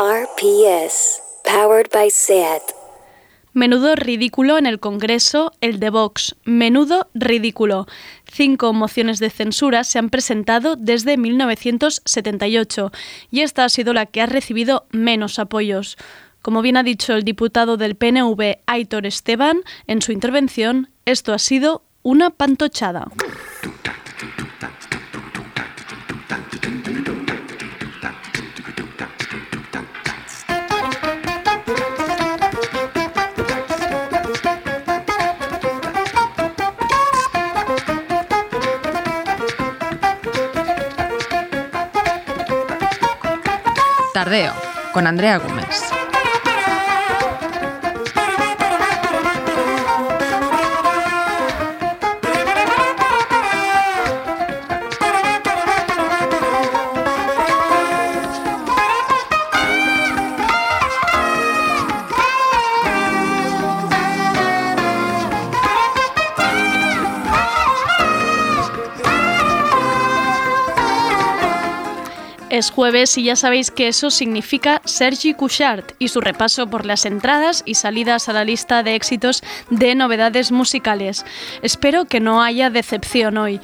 RPS, powered by SAT. Menudo ridículo en el Congreso, el de Vox. Menudo ridículo. Cinco mociones de censura se han presentado desde 1978 y esta ha sido la que ha recibido menos apoyos. Como bien ha dicho el diputado del PNV, Aitor Esteban, en su intervención, esto ha sido una pantochada. Con Andrea Gómez. Es jueves y ya sabéis que eso significa Sergi Couchard y su repaso por las entradas y salidas a la lista de éxitos de novedades musicales. Espero que no haya decepción hoy.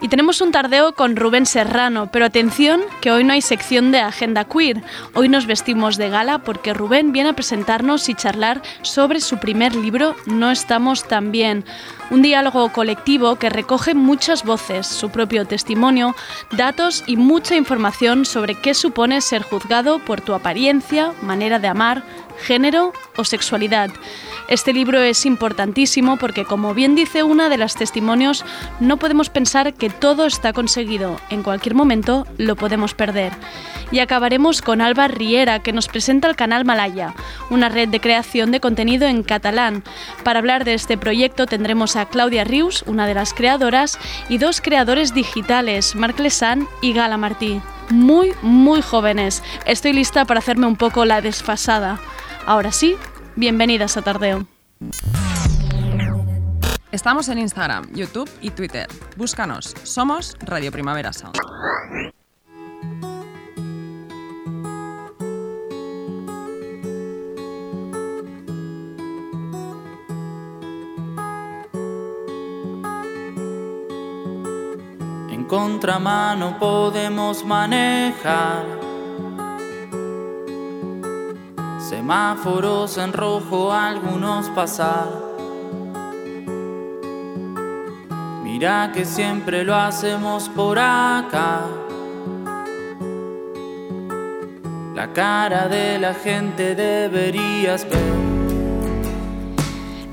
Y tenemos un tardeo con Rubén Serrano, pero atención que hoy no hay sección de agenda queer. Hoy nos vestimos de gala porque Rubén viene a presentarnos y charlar sobre su primer libro No estamos tan bien. Un diálogo colectivo que recoge muchas voces, su propio testimonio, datos y mucha información sobre qué supone ser juzgado por tu apariencia, manera de amar, género o sexualidad. Este libro es importantísimo porque, como bien dice una de las testimonios, no podemos pensar que todo está conseguido. En cualquier momento lo podemos perder. Y acabaremos con Alba Riera, que nos presenta el canal Malaya, una red de creación de contenido en catalán. Para hablar de este proyecto tendremos a Claudia Rius, una de las creadoras, y dos creadores digitales, Marc Lesan y Gala Martí. Muy, muy jóvenes. Estoy lista para hacerme un poco la desfasada. Ahora sí, bienvenidas a Tardeo. Estamos en Instagram, YouTube y Twitter. Búscanos. Somos Radio Primavera Sound. En contramano podemos manejar. Semáforos en rojo, algunos pasar. Mira que siempre lo hacemos por acá. La cara de la gente deberías ver.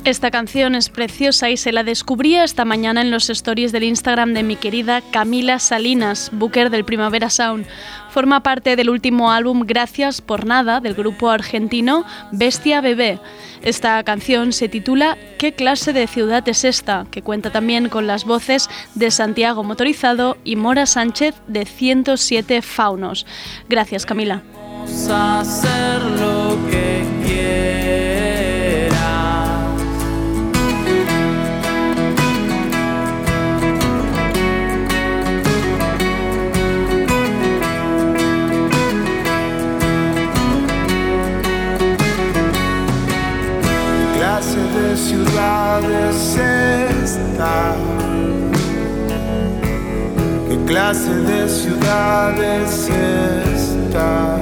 Esta canción es preciosa y se la descubrí esta mañana en los stories del Instagram de mi querida Camila Salinas, booker del Primavera Sound. Forma parte del último álbum Gracias por Nada del grupo argentino Bestia Bebé. Esta canción se titula ¿Qué clase de ciudad es esta? que cuenta también con las voces de Santiago Motorizado y Mora Sánchez de 107 Faunos. Gracias Camila. De ciudad es esta? ¿Qué clase de ciudad es esta?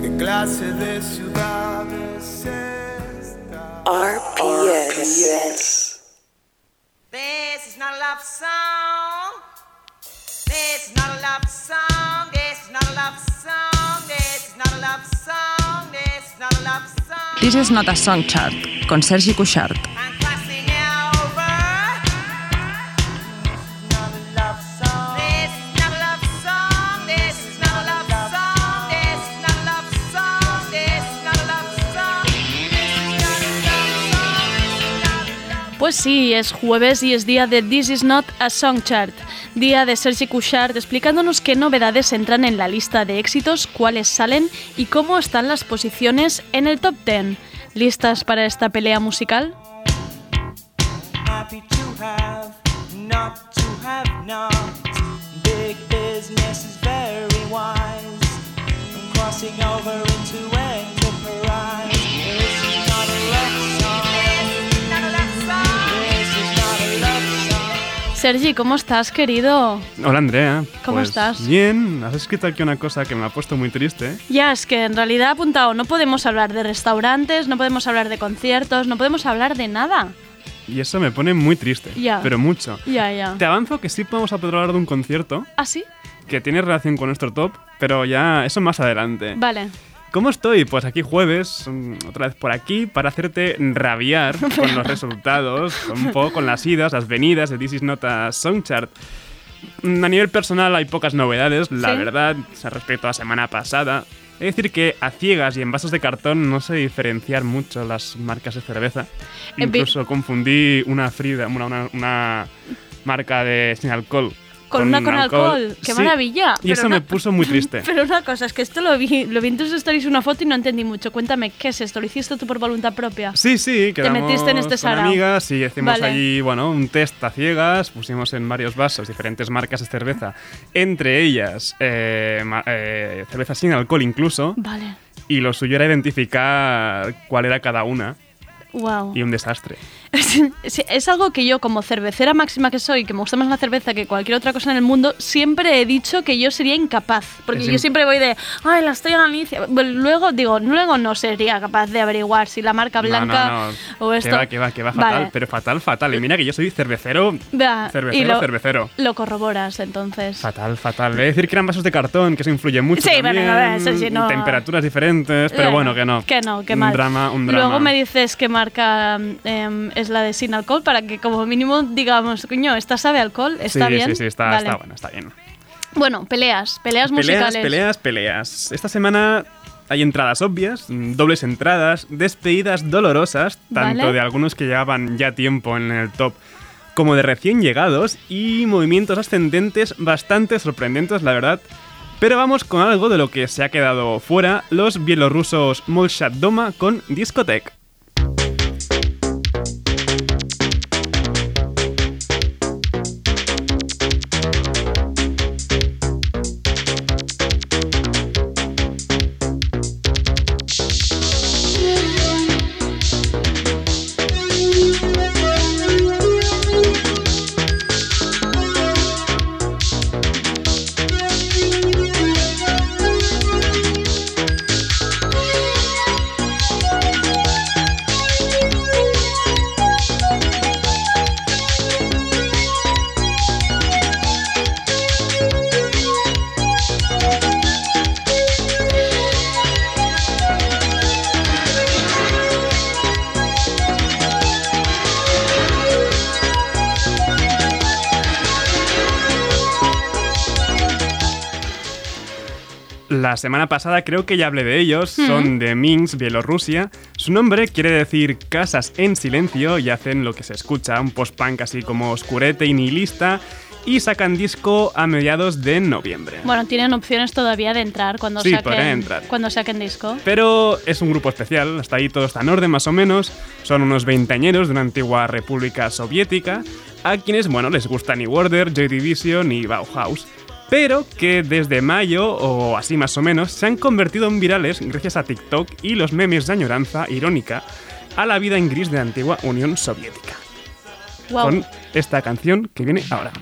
¿Qué clase de ciudad es esta? RPS. This is not a love song. This is not a love song. This is not a love song. This is not a love song. This is not a love song. This is not a song chart, con Sergi Cuixart. Pues sí, es jueves y es día de This is not a song chart. Día de Sergi Couchard explicándonos qué novedades entran en la lista de éxitos, cuáles salen y cómo están las posiciones en el top 10. ¿Listas para esta pelea musical? Sergi, ¿cómo estás, querido? Hola Andrea. ¿Cómo Pues estás? Bien, has escrito aquí una cosa que me ha puesto muy triste. Ya, es que en realidad he apuntado, no podemos hablar de restaurantes, no podemos hablar de conciertos, no podemos hablar de nada. Y eso me pone muy triste. Ya. Pero mucho. Ya, ya. Te avanzo que sí podemos poder hablar de un concierto ¿Ah, sí? que tiene relación con nuestro top, pero ya eso más adelante. Vale. ¿Cómo estoy? Pues aquí jueves, mm, otra vez por aquí, para hacerte rabiar con los resultados, un poco con las idas, las venidas de This Is Not a Song Chart. Mm, A nivel personal hay pocas novedades, la Sí. verdad, respecto a la semana pasada. Es decir que a ciegas y en vasos de cartón no sé diferenciar mucho las marcas de cerveza. Incluso confundí una Frida, una, una, una marca de sin alcohol. Con una con alcohol. ¡Qué Sí, maravilla! Y Pero eso una- me puso muy triste. Pero una cosa, es que esto lo vi, lo vi en tus stories una foto y no entendí mucho. Cuéntame, ¿qué es esto? ¿Lo hiciste tú por voluntad propia? Sí, sí, Te metiste en este con amigas y hicimos Vale. allí, bueno, un test a ciegas, pusimos en varios vasos diferentes marcas de cerveza, entre ellas eh, eh, cerveza sin alcohol incluso, Vale. y lo suyo era identificar cuál era cada una, Wow. y un desastre. Es algo que yo, como cervecera máxima que soy, que me gusta más la cerveza que cualquier otra cosa en el mundo, siempre he dicho que yo sería incapaz. Porque yo siempre voy de, ay, la estoy Alicia. Bueno, Luego digo, luego no sería capaz de averiguar si la marca blanca no, no, o esto. Que va, que va, que va fatal, Vale. pero fatal, fatal. Y mira que yo soy cervecero, cervecero, y lo, cervecero. Lo corroboras entonces. Fatal, fatal. Voy a decir que eran vasos de cartón, que eso influye mucho. Sí, bueno, también, a ver, eso sí, no. Temperaturas diferentes, pero Eh, bueno, que no. Que no, que un mal. drama, un drama. Luego me dices qué marca em, es la de sin alcohol para que como mínimo digamos, coño, ¿esta sabe a alcohol? ¿Está sí, bien? Sí, sí, está, Vale. está bueno, está bien. Bueno, peleas, peleas Peleas, musicales. peleas, peleas. Esta semana hay entradas obvias, mm, dobles entradas, despedidas dolorosas, tanto Vale. de algunos que llevaban ya tiempo en el top como de recién llegados y movimientos ascendentes bastante sorprendentes, la verdad. Pero vamos con algo de lo que se ha quedado fuera, los bielorrusos Molchat Doma con Discotech. La semana pasada creo que ya hablé de ellos, son de Minsk, Bielorrusia. Su nombre quiere decir casas en silencio y hacen lo que se escucha, un post-punk así como oscurete y nihilista. Y sacan disco a mediados de noviembre. Bueno, tienen opciones todavía de entrar cuando Sí, saquen entrar. cuando saquen disco. Pero es un grupo especial, hasta ahí todo está en orden más o menos. Son unos veinteañeros de una antigua república soviética, a quienes, bueno, les gusta New Order, Joy Division y Bauhaus. Pero que desde mayo, o así más o menos, se han convertido en virales gracias a TikTok y los memes de añoranza irónica a la vida en gris de la antigua Unión Soviética. Wow. Con esta canción que viene ahora.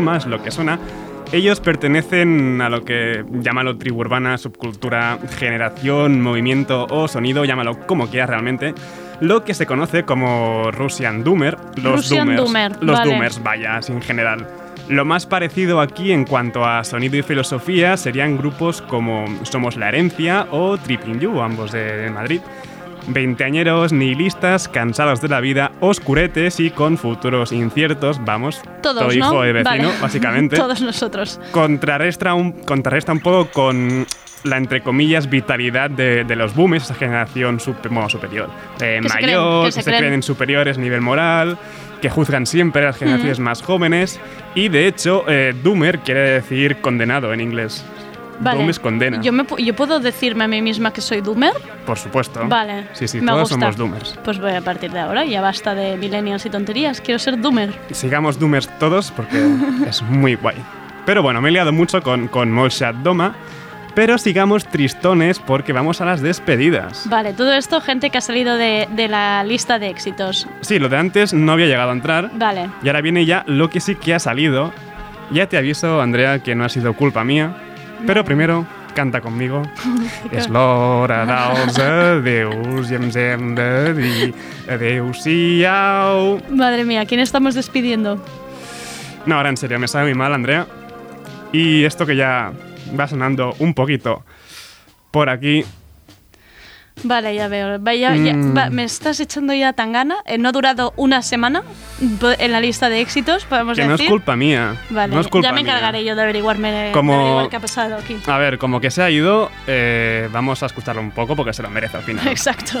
Lo que suena. Ellos pertenecen a lo que llámalo tribu urbana, subcultura, generación, movimiento o sonido, llámalo como quieras realmente. Lo que se conoce como Russian Doomer, los Russian Doomers. Doomer, los vale. Doomers, vaya, en general. Lo más parecido aquí en cuanto a sonido y filosofía serían grupos como Somos la Herencia o Tripping You, ambos de Madrid. Veinteañeros nihilistas, cansados de la vida, oscuretes y con futuros inciertos, vamos, Todos, todo ¿no? hijo de vecino, Vale. básicamente. Todos nosotros. Contrarresta un, contrarresta un poco con la, entre comillas, vitalidad de, de los boomers, esa generación supe- bueno, superior, eh, Que se creen- mayor, que que se creen- creen superiores a nivel moral, que juzgan siempre a las generaciones más jóvenes. Y de hecho, eh, doomer quiere decir condenado en inglés. Vale. Doom es condena. Yo, me yo puedo decirme a mí misma que soy doomer. Por supuesto. Vale. Sí, sí, me todos gusta. somos doomers. Pues voy a partir de ahora, ya basta de millennials y tonterías. Quiero ser doomer. Sigamos doomers todos porque es muy guay. Pero bueno, me he liado mucho con, con Molshat Doma. Pero sigamos tristones porque vamos a las despedidas. Vale, todo esto, gente que ha salido de, de la lista de éxitos. Sí, lo de antes no había llegado a entrar. Vale. Y ahora viene ya lo que sí que ha salido. Ya te aviso, Andrea, que no ha sido culpa mía. Pero primero, canta conmigo. És l'hora dels adeus i ens hem de dir adeu-siau. Madre mía, ¿quién estamos despidiendo? No, ahora en serio, me sabe muy mal, Andrea. Y esto que ya va sonando un poquito por aquí. Vale, ya veo. Vaya, ya- Mm. va, me estás echando ya tan gana. Eh, no ha durado una semana en la lista de éxitos, podemos Que no decir. es culpa mía. Vale, no es culpa ya me mía. encargaré yo de averiguarme de Como- averiguar qué ha pasado aquí. A ver, como que se ha ido, eh, vamos a escucharlo un poco porque se lo merece al final. Exacto.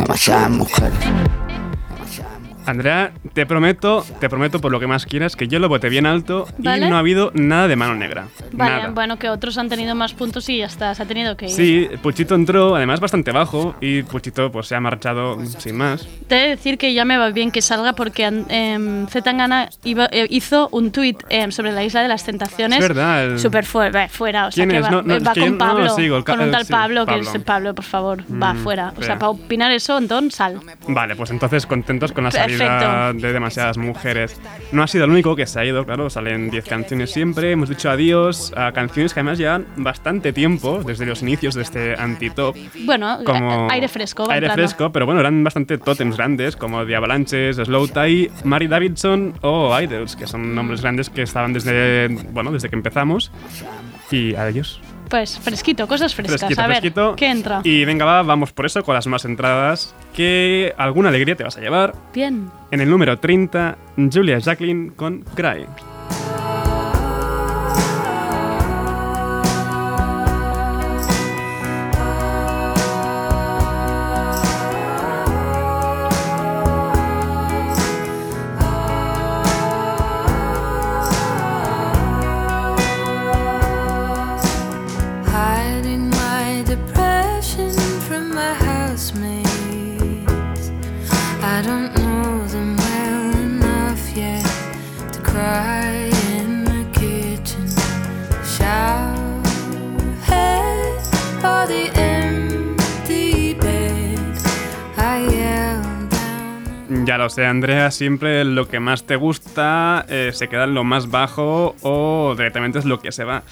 مساء مخلد Andrea, te prometo, te prometo por lo que más quieras que yo lo voté bien alto Vale. y no ha habido nada de mano negra. Vale, nada. bueno, que otros han tenido más puntos y ya está, se ha tenido que ir. Sí, Puchito entró, además bastante bajo, y Puchito pues se ha marchado sin más. Te he de decir que ya me va bien que salga porque eh, Zetangana iba- eh, hizo un tuit eh, sobre la isla de las tentaciones. Es verdad, el- Súper fuera, fuera. O sea, ¿Quién que es? va, No, no, eh, va que con no Pablo. sigo, con un eh, tal sí, Pablo, que es Pablo, por favor, va Mm, fuera. O sea, para opinar eso, Antón, sal. Vale, pues entonces contentos con la salida Perfecto. de demasiadas mujeres. No ha sido el único que se ha ido, claro, salen 10 canciones siempre. Hemos dicho adiós a canciones que además llevan bastante tiempo, desde los inicios de este anti-top. Bueno, Como aire fresco. Aire entrando. fresco, pero bueno, eran bastante tótems grandes, como The Avalanches, Slow Tie, Mary Davidson o Idols, que son nombres grandes que estaban desde, bueno, desde que empezamos. Y adiós. Pues fresquito, cosas frescas. Fresquito, a ver, fresquito. ¿qué entra? Y venga, va, vamos por eso, con las más entradas, que alguna alegría te vas a llevar. Bien. En el número 30, Julia Jacqueline con Cry. Ya lo sé, Andrea, siempre lo que más te gusta eh, se queda en lo más bajo o directamente es lo que se va.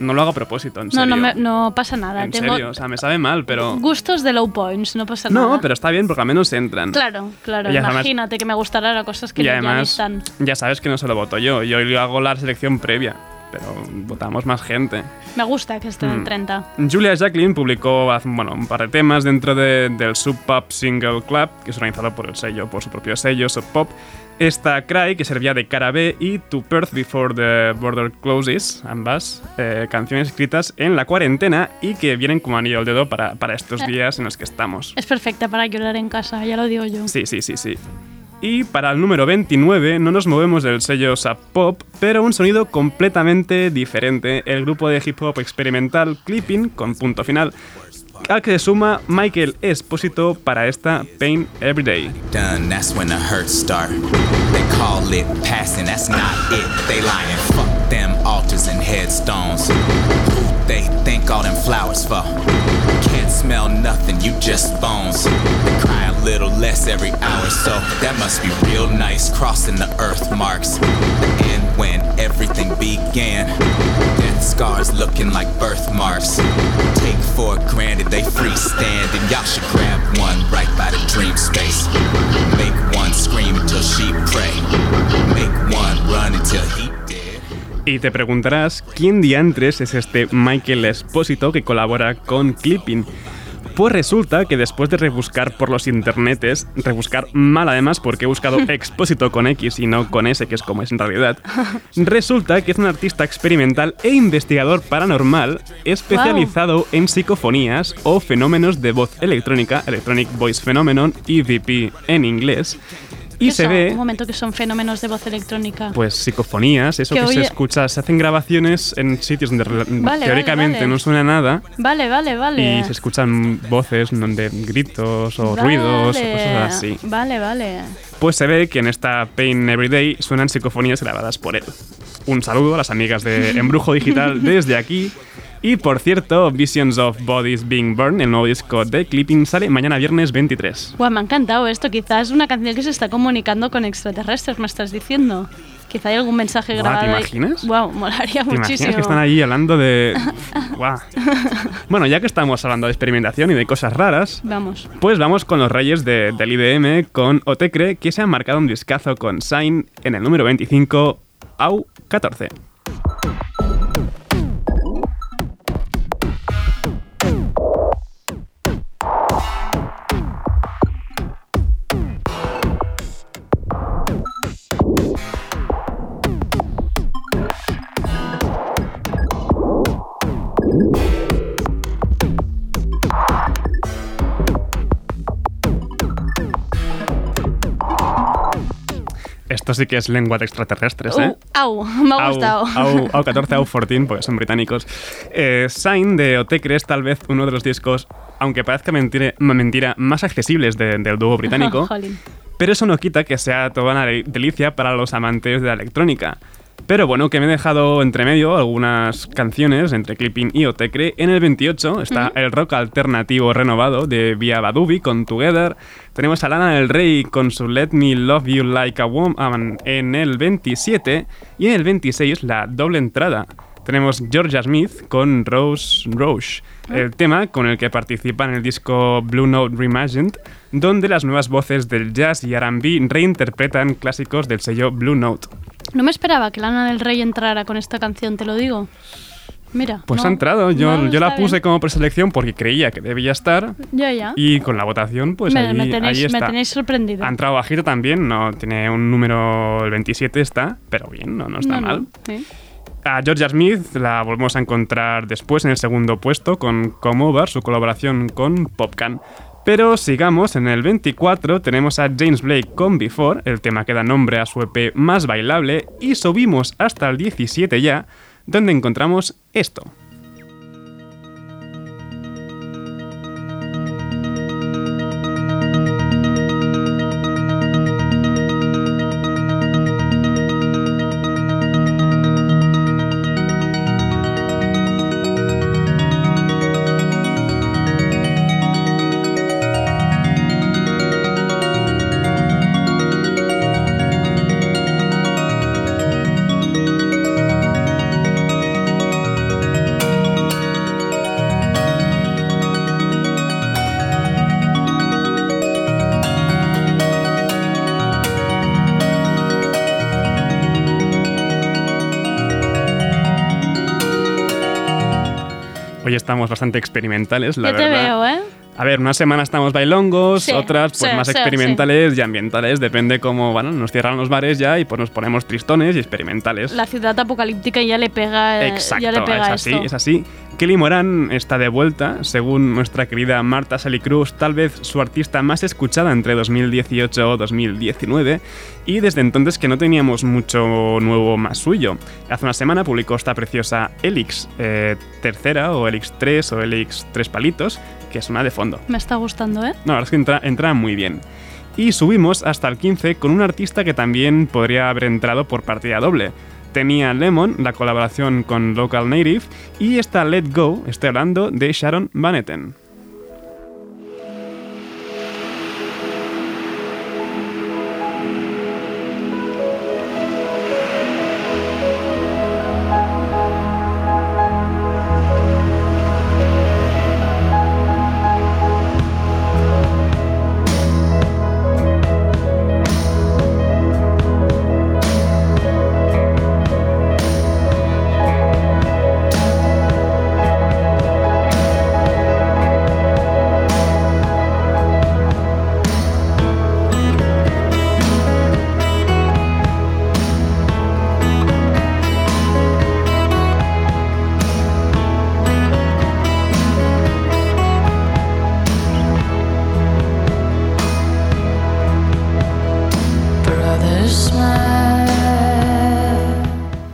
No lo hago a propósito, en No, serio. no, me- no pasa nada. En Tengo serio, o sea, me sabe mal, pero... gustos de low points, no pasa nada. No, pero está bien porque al menos entran. Claro, claro. Y además- Imagínate que me gustarán las cosas que y ya ni además, están. ya sabes que no se lo voto yo. Yo hago la selección previa, pero votamos más gente. Me gusta que estén en Mm. 30. Julia Jacqueline publicó hace- bueno, un par de temas dentro de- del Sub Pop Single Club, que es organizado por el sello, por su propio sello, Sub Pop. Esta Cry, que servía de cara B, y To Perth Before the Border Closes, ambas eh, canciones escritas en la cuarentena y que vienen como anillo al dedo para, para estos Eh. días en los que estamos. Es perfecta para llorar en casa, ya lo digo yo. Sí, sí, sí, sí. Y para el número 29 no nos movemos del sello Sub Pop, pero un sonido completamente diferente. El grupo de hip hop experimental Clipping, con punto final, al que se suma Michael Esposito para esta Pain Everyday. They think all them flowers for? Can't smell nothing, you just bones. They cry little less every hour, so that must be real nice. Crossing the earth marks. And when everything began, death scars looking like birthmarks. Take for granted they freestand, and y'all should grab one right by the dream space. Make one scream until she pray. Make one run until he. Y te preguntarás, ¿quién diantres es este Michael Espósito que colabora con Clipping? Pues resulta que después de rebuscar por los internetes, rebuscar mal además porque he buscado expósito con X y no con S, que es como es en realidad, resulta que es un artista experimental e investigador paranormal especializado en psicofonías o fenómenos de voz electrónica, Electronic Voice Phenomenon, EVP en inglés, y ¿Qué se son? ve Un momento que son fenómenos de voz electrónica. pues psicofonías, eso Que que, se escucha, se hacen grabaciones en sitios donde Vale, teóricamente vale. no suena nada Vale, vale, vale. y se escuchan voces ¿no? de gritos o ruidos o cosas así. Vale, vale. Pues se ve que en esta Pain Everyday suenan psicofonías grabadas por él. Un saludo a las amigas de Embrujo Digital desde aquí. Y por cierto, Visions of Bodies Being Burned, el nuevo disco de Clipping, sale mañana viernes 23. Guau, me ha encantado esto. Quizás es una canción que se está comunicando con extraterrestres, me estás diciendo. Quizá hay algún mensaje grabado. ¿te ahí. imaginas? Guau, molaría ¿Te imaginas muchísimo. que están ahí hablando de... Bueno, ya que estamos hablando de experimentación y de cosas raras, Vamos. Pues vamos con los reyes de- del IDM, con Otecre, que se han marcado un discazo con Sign en el número 25, AU 14. Esto sí que es lengua de extraterrestres, ¿eh? Uh, au, me ha gustado. Au, au 14, Au 14, porque son británicos. Eh, Sign de Otecre es tal vez uno de los discos, aunque parezca mentira, mentira más accesibles de- del dúo británico. Pero eso no quita que sea toda una de- delicia para los amantes de la electrónica. Pero bueno, que me he dejado entre medio algunas canciones entre Clipping y Otecre. En el 28 está el rock alternativo renovado de Via Badubi con Together. Tenemos a Lana del Rey con su Let Me Love You Like a Woman en el 27. Y en el 26 la doble entrada. Tenemos Georgia Smith con Rose Roche, el tema con el que participa en el disco Blue Note Reimagined, donde las nuevas voces del jazz y RB reinterpretan clásicos del sello Blue Note. No me esperaba que Lana del Rey entrara con esta canción, te lo digo. Mira. Pues no, ha entrado, yo, no, yo la está puse bien. como preselección porque creía que debía estar Ya, ya. y con la votación pues me, ahí, me tenéis, ahí me está. tenéis sorprendido. Ha entrado bajito también, no tiene un número, el 27 está, pero bien, no, no está No, mal. sí. A Georgia Smith la volvemos a encontrar después en el segundo puesto con Come Over, su colaboración con Popcan. Pero sigamos, en el 24 tenemos a James Blake con Before, el tema que da nombre a su EP más bailable, y subimos hasta el 17 ya, donde encontramos esto. Estamos bastante experimentales, la Yo te verdad. veo, ¿eh? A ver, una semana estamos bailongos, Sí, otras pues sí, más sí, experimentales y ambientales, depende cómo, bueno, nos cierran los bares ya y pues nos ponemos tristones y experimentales. La ciudad apocalíptica ya le pega, eh, Exacto, ya le pega es así, esto. es así. Kelly Moran está de vuelta, según nuestra querida Marta Salicruz, tal vez su artista más escuchada entre 2018 o 2019, y desde entonces que no teníamos mucho nuevo más suyo. Hace una semana publicó esta preciosa Elix eh, tercera, o Elix 3, o Elix 3 palitos, que es una de fondo. Me está gustando, ¿eh? No, la verdad es que entra, entra muy bien. Y subimos hasta el 15 con un artista que también podría haber entrado por partida doble. Tenía Lemon, la colaboración con Local Native, y esta Let Go, estoy hablando de Sharon Van Etten.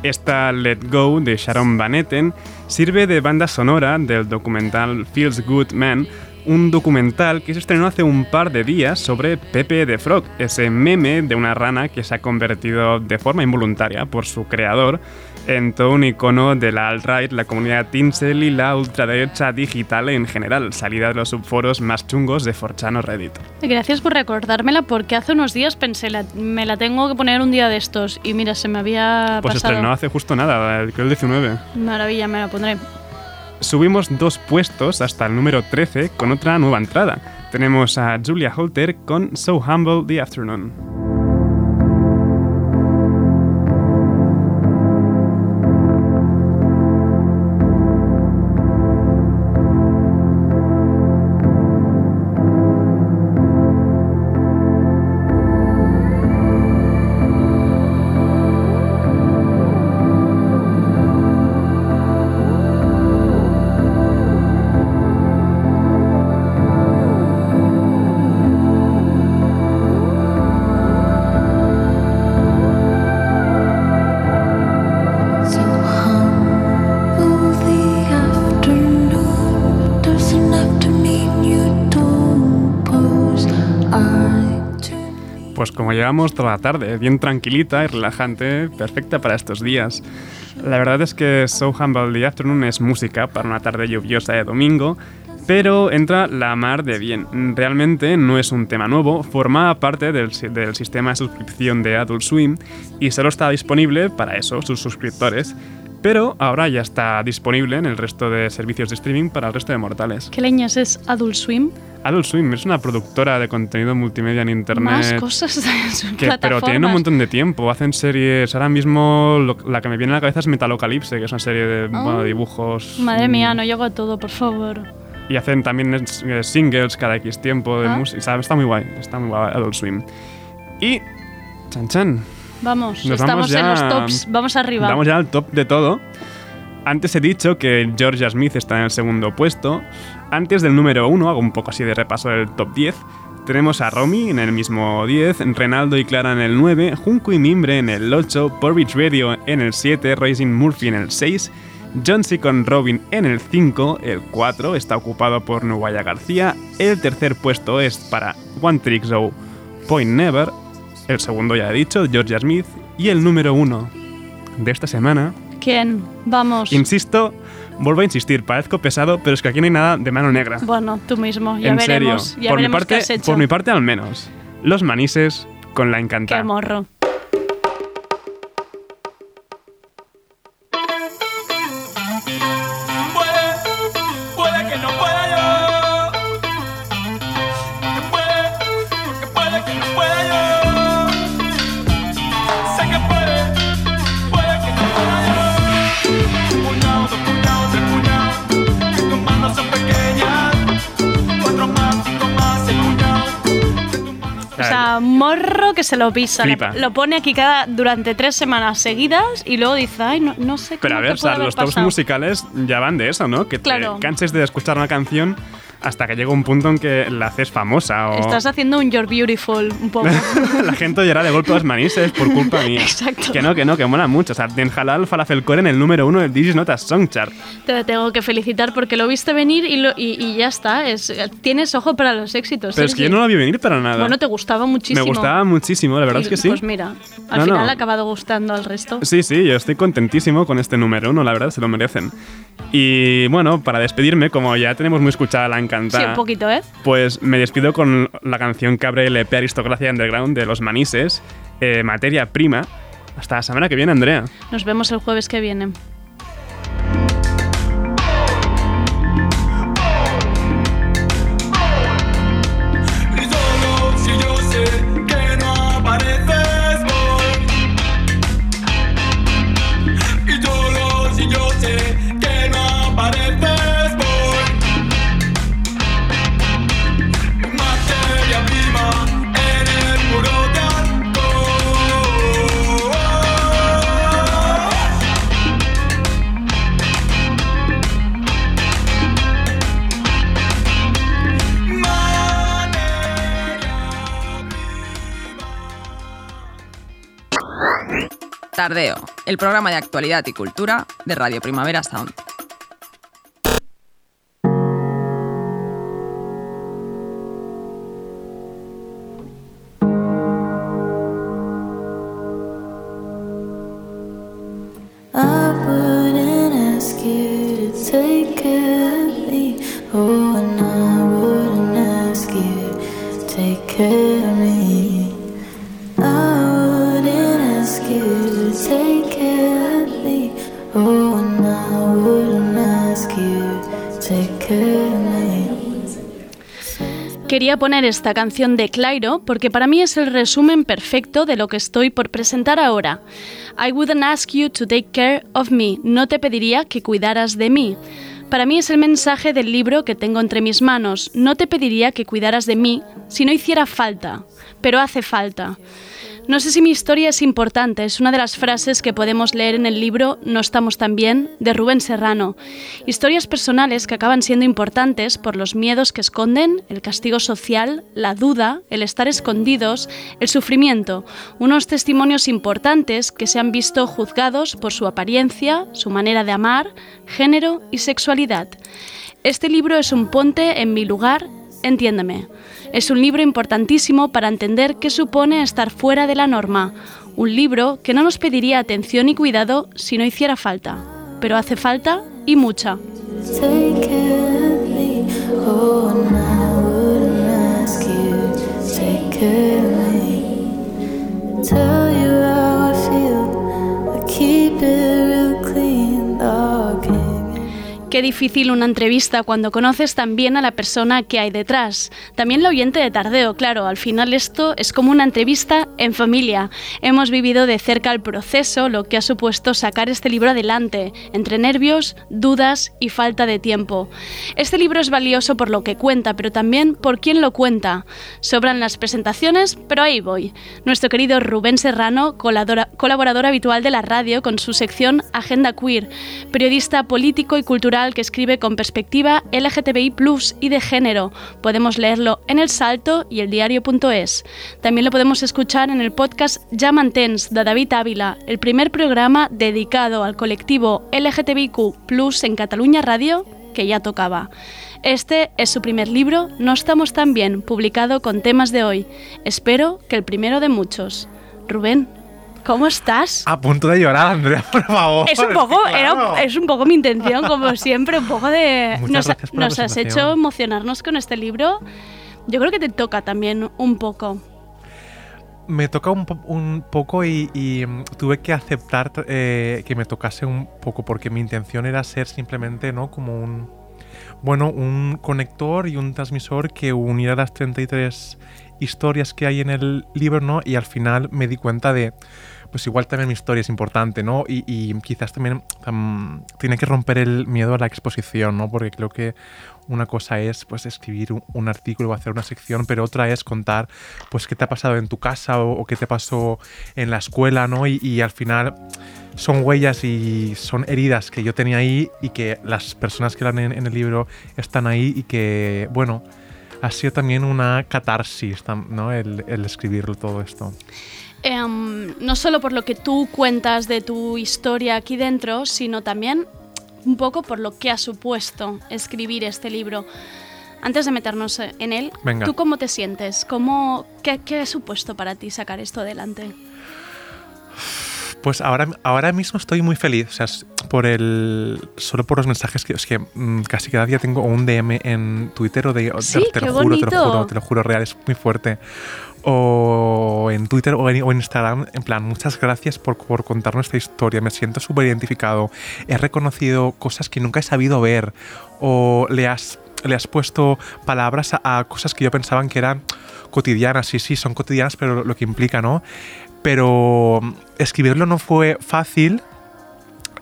Esta Let Go de Sharon Van Etten sirve de banda sonora del documental Feels Good Man, un documental que se estrenó hace un par de días sobre Pepe the Frog, ese meme de una rana que se ha convertido de forma involuntaria por su creador en todo un icono de la alt-right, la comunidad Tinsel y la ultraderecha digital en general, salida de los subforos más chungos de 4chan o Reddit. Gracias por recordármela porque hace unos días pensé, la- me la tengo que poner un día de estos y mira, se me había Pues pasado. estrenó hace justo nada, el- creo el 19. Maravilla, me la pondré. Subimos dos puestos hasta el número 13 con otra nueva entrada. Tenemos a Julia Holter con So Humble the Afternoon. Toda la tarde, bien tranquilita y relajante, perfecta para estos días. La verdad es que So Humble the Afternoon es música para una tarde lluviosa de domingo, pero entra la mar de bien. Realmente no es un tema nuevo, formaba parte del sistema de suscripción de Adult Swim y solo está disponible para eso, sus suscriptores. Pero ahora ya está disponible en el resto de servicios de streaming para el resto de mortales. ¿Qué leñas es Adult Swim? Adult Swim es una productora de contenido multimedia en internet. Más cosas en sus Que- pero plataformas. tienen un montón de tiempo, hacen series. Ahora mismo lo- la que me viene a la cabeza es Metalocalypse, que es una serie de Ah. bueno, dibujos. Madre mm, mía, no llego a todo, por favor. Y hacen también eh, singles cada X tiempo de Ah. música. Está muy guay, está muy guay Adult Swim. Y. Chan Chan. Vamos, Nos estamos vamos ya- en los tops, vamos arriba. Vamos ya al top de todo. Antes he dicho que Georgia Smith está en el segundo puesto. Antes del número uno, hago un poco así de repaso del top 10. Tenemos a Romy en el mismo 10, Renaldo y Clara en el 9, Junco y Mimbre en el 8, Porridge Radio en el 7, Racing Murphy en el 6, Johnsy con Robin en el 5, el 4 está ocupado por Nuwaya García, el tercer puesto es para One Trick Show Point Never, el segundo ya he dicho, Georgia Smith, y el número 1 de esta semana ¿Quién? Vamos. Insisto, vuelvo a insistir, parezco pesado, pero es que aquí no hay nada de mano negra. Bueno, tú mismo, ya en veremos. serio, Ya por, mi veremos parte, qué has hecho. por mi parte al menos. Los manises con la encantada. Qué morro. Se lo pisa. Flipa. Lo pone aquí cada durante tres semanas seguidas y luego dice, ay, no, no sé cómo Pero a te ver, o puede sea, haber los tops pasado". musicales ya van de eso, ¿no? Que Claro. te canses de escuchar una canción hasta que llega un punto en que la haces famosa o Estás haciendo un You're Beautiful un poco. la gente llora de golpe los manises por culpa mía. Exacto. Que no, que no, que mola mucho. O sea, Den Halal Falafelcore en el número uno del Digis Notas Song Chart. Te tengo que felicitar porque lo viste venir y, lo- y- y ya está. Es, tienes ojo para los éxitos. Pero es que yo no lo vi venir para nada. Bueno, te gustaba muchísimo. Me gustaba muchísimo, la verdad Y, es que sí. Pues mira, al No, final no. ha acabado gustando al resto. Sí, sí, yo estoy contentísimo con este número uno, la verdad, se lo merecen. Y bueno, para despedirme, como ya tenemos muy escuchada la Sí, un poquito, ¿eh? pues me despido con la canción que abre el EP Aristocracia Underground de Los Manises, eh, Materia Prima. Hasta la semana que viene, Andrea. Nos vemos el jueves que viene. Tardeo, el programa de actualidad y cultura de Radio Primavera Sound. Quería poner esta canción de Clairo porque para mí es el resumen perfecto de lo que estoy por presentar ahora. I wouldn't ask you to take care of me. No te pediría que cuidaras de mí. Para mí es el mensaje del libro que tengo entre mis manos. No te pediría que cuidaras de mí si no hiciera falta, pero hace falta. No sé si mi historia es importante, es una de las frases que podemos leer en el libro No estamos tan bien, de Rubén Serrano. Historias personales que acaban siendo importantes por los miedos que esconden, el castigo social, la duda, el estar escondidos, el sufrimiento. Unos testimonios importantes que se han visto juzgados por su apariencia, su manera de amar, género y sexualidad. Este libro es un ponte en mi lugar, entiéndeme. Es un libro importantísimo para entender qué supone estar fuera de la norma. Un libro que no nos pediría atención y cuidado si no hiciera falta. Pero hace falta y mucha. Qué difícil una entrevista cuando conoces tan bien a la persona que hay detrás. También la oyente de Tardeo, claro, al final esto es como una entrevista en familia. Hemos vivido de cerca el proceso, lo que ha supuesto sacar este libro adelante, entre nervios, dudas y falta de tiempo. Este libro es valioso por lo que cuenta, pero también por quién lo cuenta. Sobran las presentaciones, pero ahí voy. Nuestro querido Rubén Serrano, colaborador habitual de la radio con su sección Agenda Queer, periodista político y cultural que escribe con perspectiva LGTBI y de género. Podemos leerlo en El Salto y el diario.es. También lo podemos escuchar en el podcast Ya Mantens de David Ávila, el primer programa dedicado al colectivo LGTBIQ en Cataluña Radio que ya tocaba. Este es su primer libro, No estamos tan bien, publicado con temas de hoy. Espero que el primero de muchos. Rubén, ¿cómo estás? A punto de llorar, Andrea, por favor. Es un poco, que, claro. era- es un poco mi intención, como siempre, un poco de. Muchas nos has hecho emocionarnos con este libro. Yo creo que te toca también un poco. Me toca un, po- un poco y, y, mm, tuve que aceptar eh, que me tocase un poco porque mi intención era ser simplemente, ¿no? Como un, bueno, un conector y un transmisor que uniera las 33 historias que hay en el libro, ¿no? Y al final me di cuenta de, pues igual también mi historia es importante, ¿no? Y, y quizás también tam- tiene que romper el miedo a la exposición, ¿no? Porque creo que una cosa es pues escribir un, un artículo o hacer una sección, pero otra es contar pues qué te ha pasado en tu casa o, o qué te pasó en la escuela, ¿no? Y, y al final son huellas y son heridas que yo tenía ahí y que las personas que eran en, en el libro están ahí y que, bueno, ha sido también una catarsis, ¿no? El, el escribirlo todo esto. Em, no solo por lo que tú cuentas de tu historia aquí dentro, sino también un poco por lo que ha supuesto escribir este libro. Antes de meternos en él, Venga. ¿tú cómo te sientes? ¿Cómo, qué, ¿Qué ha supuesto para ti sacar esto adelante? Pues ahora, ahora mismo estoy muy feliz, o sea, es por el, solo por los mensajes que, es que mm, casi cada día tengo un DM en Twitter o de, Sí, te, qué lo juro, te lo juro, te lo juro, real, es muy fuerte. O en Twitter o en, Instagram, en plan, muchas gracias por, por contar nuestra historia, me siento súper identificado, he reconocido cosas que nunca he sabido ver, o le has, le has puesto palabras a, cosas que yo pensaba que eran cotidianas, sí, sí, son cotidianas, pero lo que implica, ¿no? Pero mm, escribirlo no fue fácil,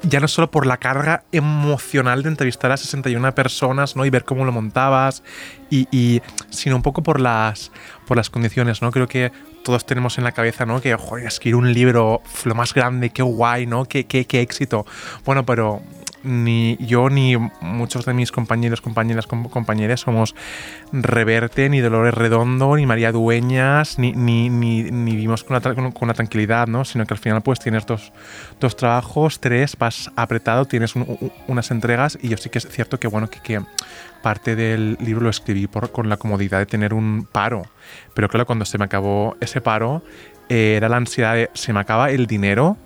ya no solo por la carga emocional de entrevistar a 61 personas, ¿no? Y ver cómo lo montabas, y, y- sino un poco por las, por las condiciones, ¿no? Creo que todos tenemos en la cabeza, ¿no? Que, joder, escribir un libro, lo más grande, qué guay, ¿no? Qué, qué, qué éxito. Bueno, pero ni yo ni muchos de mis compañeros, compañeras, com- compañeras somos Reverte, ni Dolores Redondo, ni María Dueñas, ni, ni, ni, vivimos con tra- con, la tranquilidad, ¿no? Sino que al final pues tienes dos, dos trabajos, tres, vas apretado, tienes un- un- unas entregas y yo sí que es cierto que, bueno, que, que parte del libro lo escribí por, con la comodidad de tener un paro. Pero claro, cuando se me acabó ese paro, eh, era la ansiedad de, se me acaba el dinero,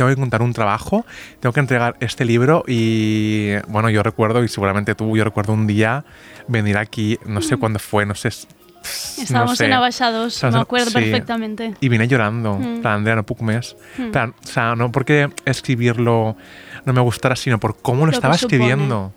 tengo que encontrar un trabajo, tengo que entregar este libro y bueno, yo recuerdo, y seguramente tú, yo recuerdo un día venir aquí, no sé cuándo fue, no sé. Estábamos no sé. en Abaixados, me acuerdo sí. perfectamente. Y vine llorando, Mm. plan, Andrea, no puc més. Mm. Plan, o sea, no porque escribirlo no me gustara, sino por cómo lo, Lo estaba supone.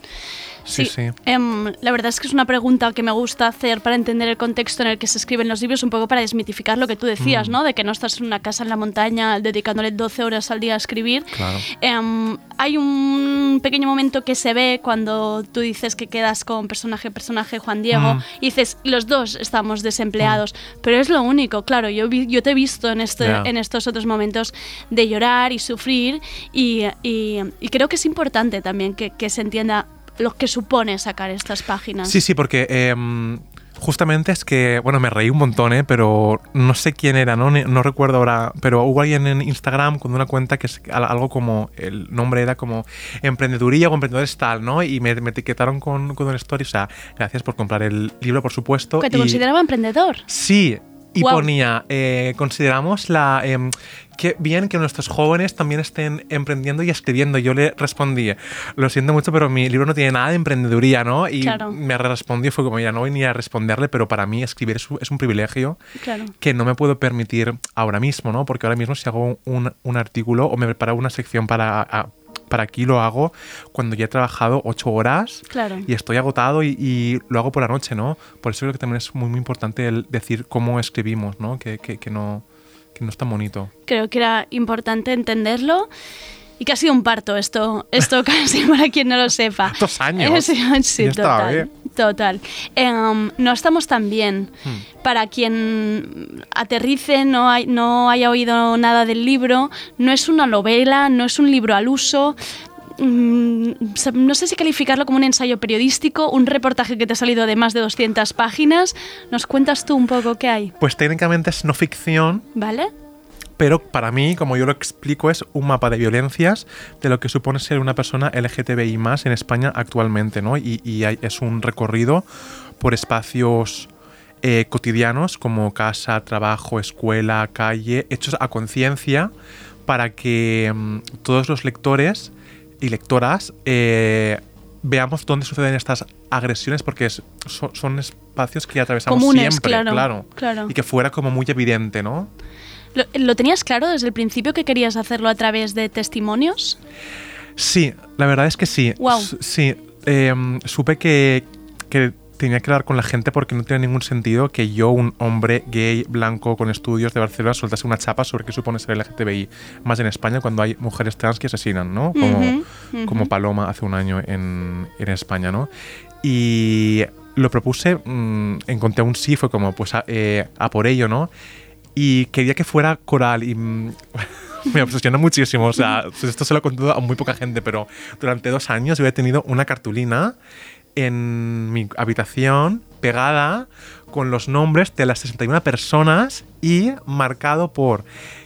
Sí, sí. Em, la verdad es que es una pregunta que me gusta hacer para entender el contexto en el que se escriben los libros, un poco para desmitificar lo que tú decías, Mm. ¿no? De que no estás en una casa en la montaña dedicándole 12 horas al día a escribir. Claro. Em, hay un pequeño momento que se ve cuando tú dices que quedas con personaje, personaje Juan Diego, Mm. y dices, los dos estamos desempleados, pero es lo único, claro, yo, vi- yo te he visto en, este, Ya. en estos otros momentos de llorar y sufrir, y, y- y creo que es importante también que, que se entienda lo que supone sacar estas páginas. Sí, sí, porque em, justamente es que, bueno, me reí un montón, ¿eh? pero no sé quién era, ¿no? No recuerdo ahora, pero hubo alguien en Instagram con una cuenta que es al- algo como, el nombre era como emprendeduría o emprendedores tal, ¿no? Y me, me etiquetaron con, con una story, o sea, gracias por comprar el libro, por supuesto. Que te y- consideraba emprendedor. Sí, y ponía, eh, consideramos la em, que bien que nuestros jóvenes también estén emprendiendo y escribiendo. Yo le respondí, lo siento mucho, pero mi libro no tiene nada de emprendeduría, ¿no? Y Claro. me respondió, fue como, mira, no voy ni a responderle, pero para mí escribir es un, es un privilegio Claro. que no me puedo permitir ahora mismo, ¿no? Porque ahora mismo si hago un, un artículo o me preparo una sección para... a- para aquí lo hago cuando ya he trabajado ocho horas Claro. y estoy agotado y, y lo hago por la noche, ¿no? Por eso creo que también es muy, muy importante el decir cómo escribimos, ¿no? Que, que, que no, que no es tan bonito. Creo que era importante entenderlo. Y que ha sido un parto esto, esto casi para quien no lo sepa. Dos años. Sí, sí, total. Total. Em, no estamos tan bien. Hmm. Para quien aterrice, no, hay- no haya oído nada del libro, no es una novela, no es un libro al uso. Mm, No sé si calificarlo como un ensayo periodístico, un reportaje que te ha salido de más de 200 páginas. ¿Nos cuentas tú un poco qué hay? Pues técnicamente es no ficción, ¿Vale? pero para mí, como yo lo explico, es un mapa de violencias de lo que supone ser una persona LGTBI más en España actualmente, ¿no? Y, y hay- es un recorrido por espacios eh, cotidianos como casa, trabajo, escuela, calle, hechos a conciencia para que mm, todos los lectores y lectoras eh, veamos dónde suceden estas agresiones porque es- son, son espacios que atravesamos Comunes, siempre, claro, claro, claro. y que fuera como muy evidente, ¿no? ¿Lo, lo tenías claro desde el principio que querías hacerlo a través de testimonios? Sí, la verdad es que sí. S- Sí, em, supe que, que tenía que hablar con la gente porque no tiene ningún sentido que yo, un hombre gay, blanco, con estudios de Barcelona, soltase una chapa sobre qué supone ser LGTBI, más en España cuando hay mujeres trans que asesinan, ¿no? Como, Ujú, ujú. como Paloma hace un año en, en España, ¿no? Y lo propuse, mm, encontré un sí, fue como, pues a, eh, a por ello, ¿no? Y quería que fuera coral y mm, me obsesionó muchísimo. O sea, pues esto se lo he contado a muy poca gente, pero durante dos años yo he tenido una cartulina en mi habitación pegada con los nombres de las 61 personas y marcado por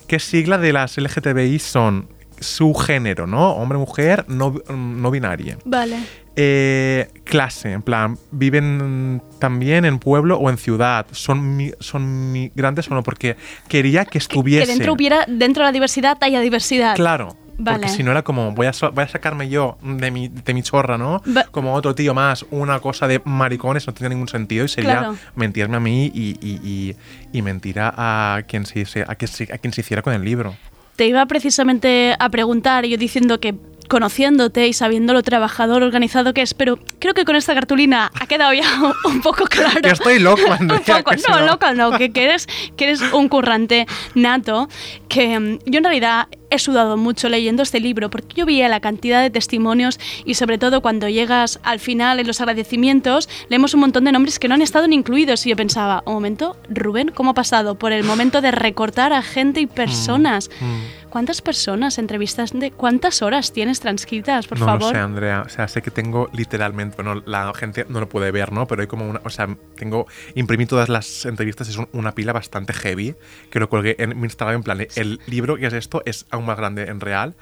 qué sigla de las LGTBI son su género, ¿no? Hombre, mujer, no, no binaria. Vale. Eh, clase, en plan, viven también en pueblo o en ciudad, son, mi- son migrantes o no, porque quería que estuviese. Que dentro hubiera, dentro de la diversidad haya diversidad. Claro. Vale. Porque si no era como, voy a, voy a sacarme yo de mi, de mi chorra, ¿no? Como otro tío más, una cosa de maricones, no tiene ningún sentido y sería Claro. mentirme a mí y, y, y, y mentir a quien, se, a, quien se, a quien se hiciera con el libro. Te iba precisamente a preguntar, yo diciendo que conociéndote y sabiendo lo trabajador, organizado que es, pero creo que con esta cartulina ha quedado ya un poco claro. Que estoy loco, Andrea, un poco, que si no, no. loco no, que, que eres, que eres un currante nato, que mm, yo en realidad he sudado mucho leyendo este libro porque yo veía la cantidad de testimonios y sobre todo cuando llegas al final en los agradecimientos leemos un montón de nombres que no han estado ni incluidos y yo pensaba, un momento, Rubén, ¿cómo ha pasado por el momento de recortar a gente y personas? Mm. ¿Cuántas personas entrevistas de cuántas horas tienes transcritas, por no favor? lo sé, Andrea. O sea, sé que tengo literalmente, bueno, la gente no lo puede ver, ¿no? Pero hay como una, o sea, tengo, imprimí todas las entrevistas, es un- una pila bastante heavy, que lo colgué en mi Instagram, en plan, el libro que es esto es aún más grande en real.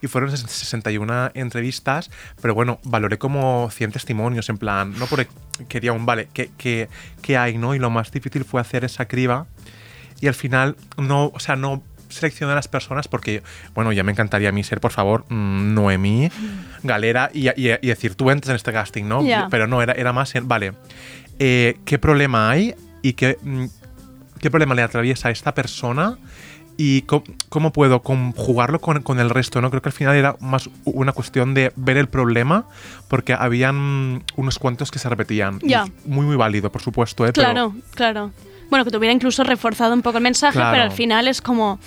Y fueron ses- 61 entrevistas, pero bueno, valoré como 100 testimonios, en plan, no porque quería un, vale, ¿qué, qué, qué hay, no? Y lo más difícil fue hacer esa criba y al final no, o sea, no seleccioné a las personas porque, bueno, ya me encantaría a mí ser, por favor, mm, Noemí, Galera y, y- y decir, tú entras en este casting, ¿no? Ya. Pero no, era, era más, en, vale, eh, ¿qué problema hay y qué, mm, qué problema le atraviesa a esta persona? Y cómo, puedo conjugarlo con, con el resto, ¿no? Creo que al final era más una cuestión de ver el problema, porque habían unos cuantos que se repetían. Y Ya. Muy, muy válido, por supuesto, ¿eh? Pero- Claro, claro. Bueno, que te hubiera incluso reforzado un poco el mensaje, Claro. pero al final es como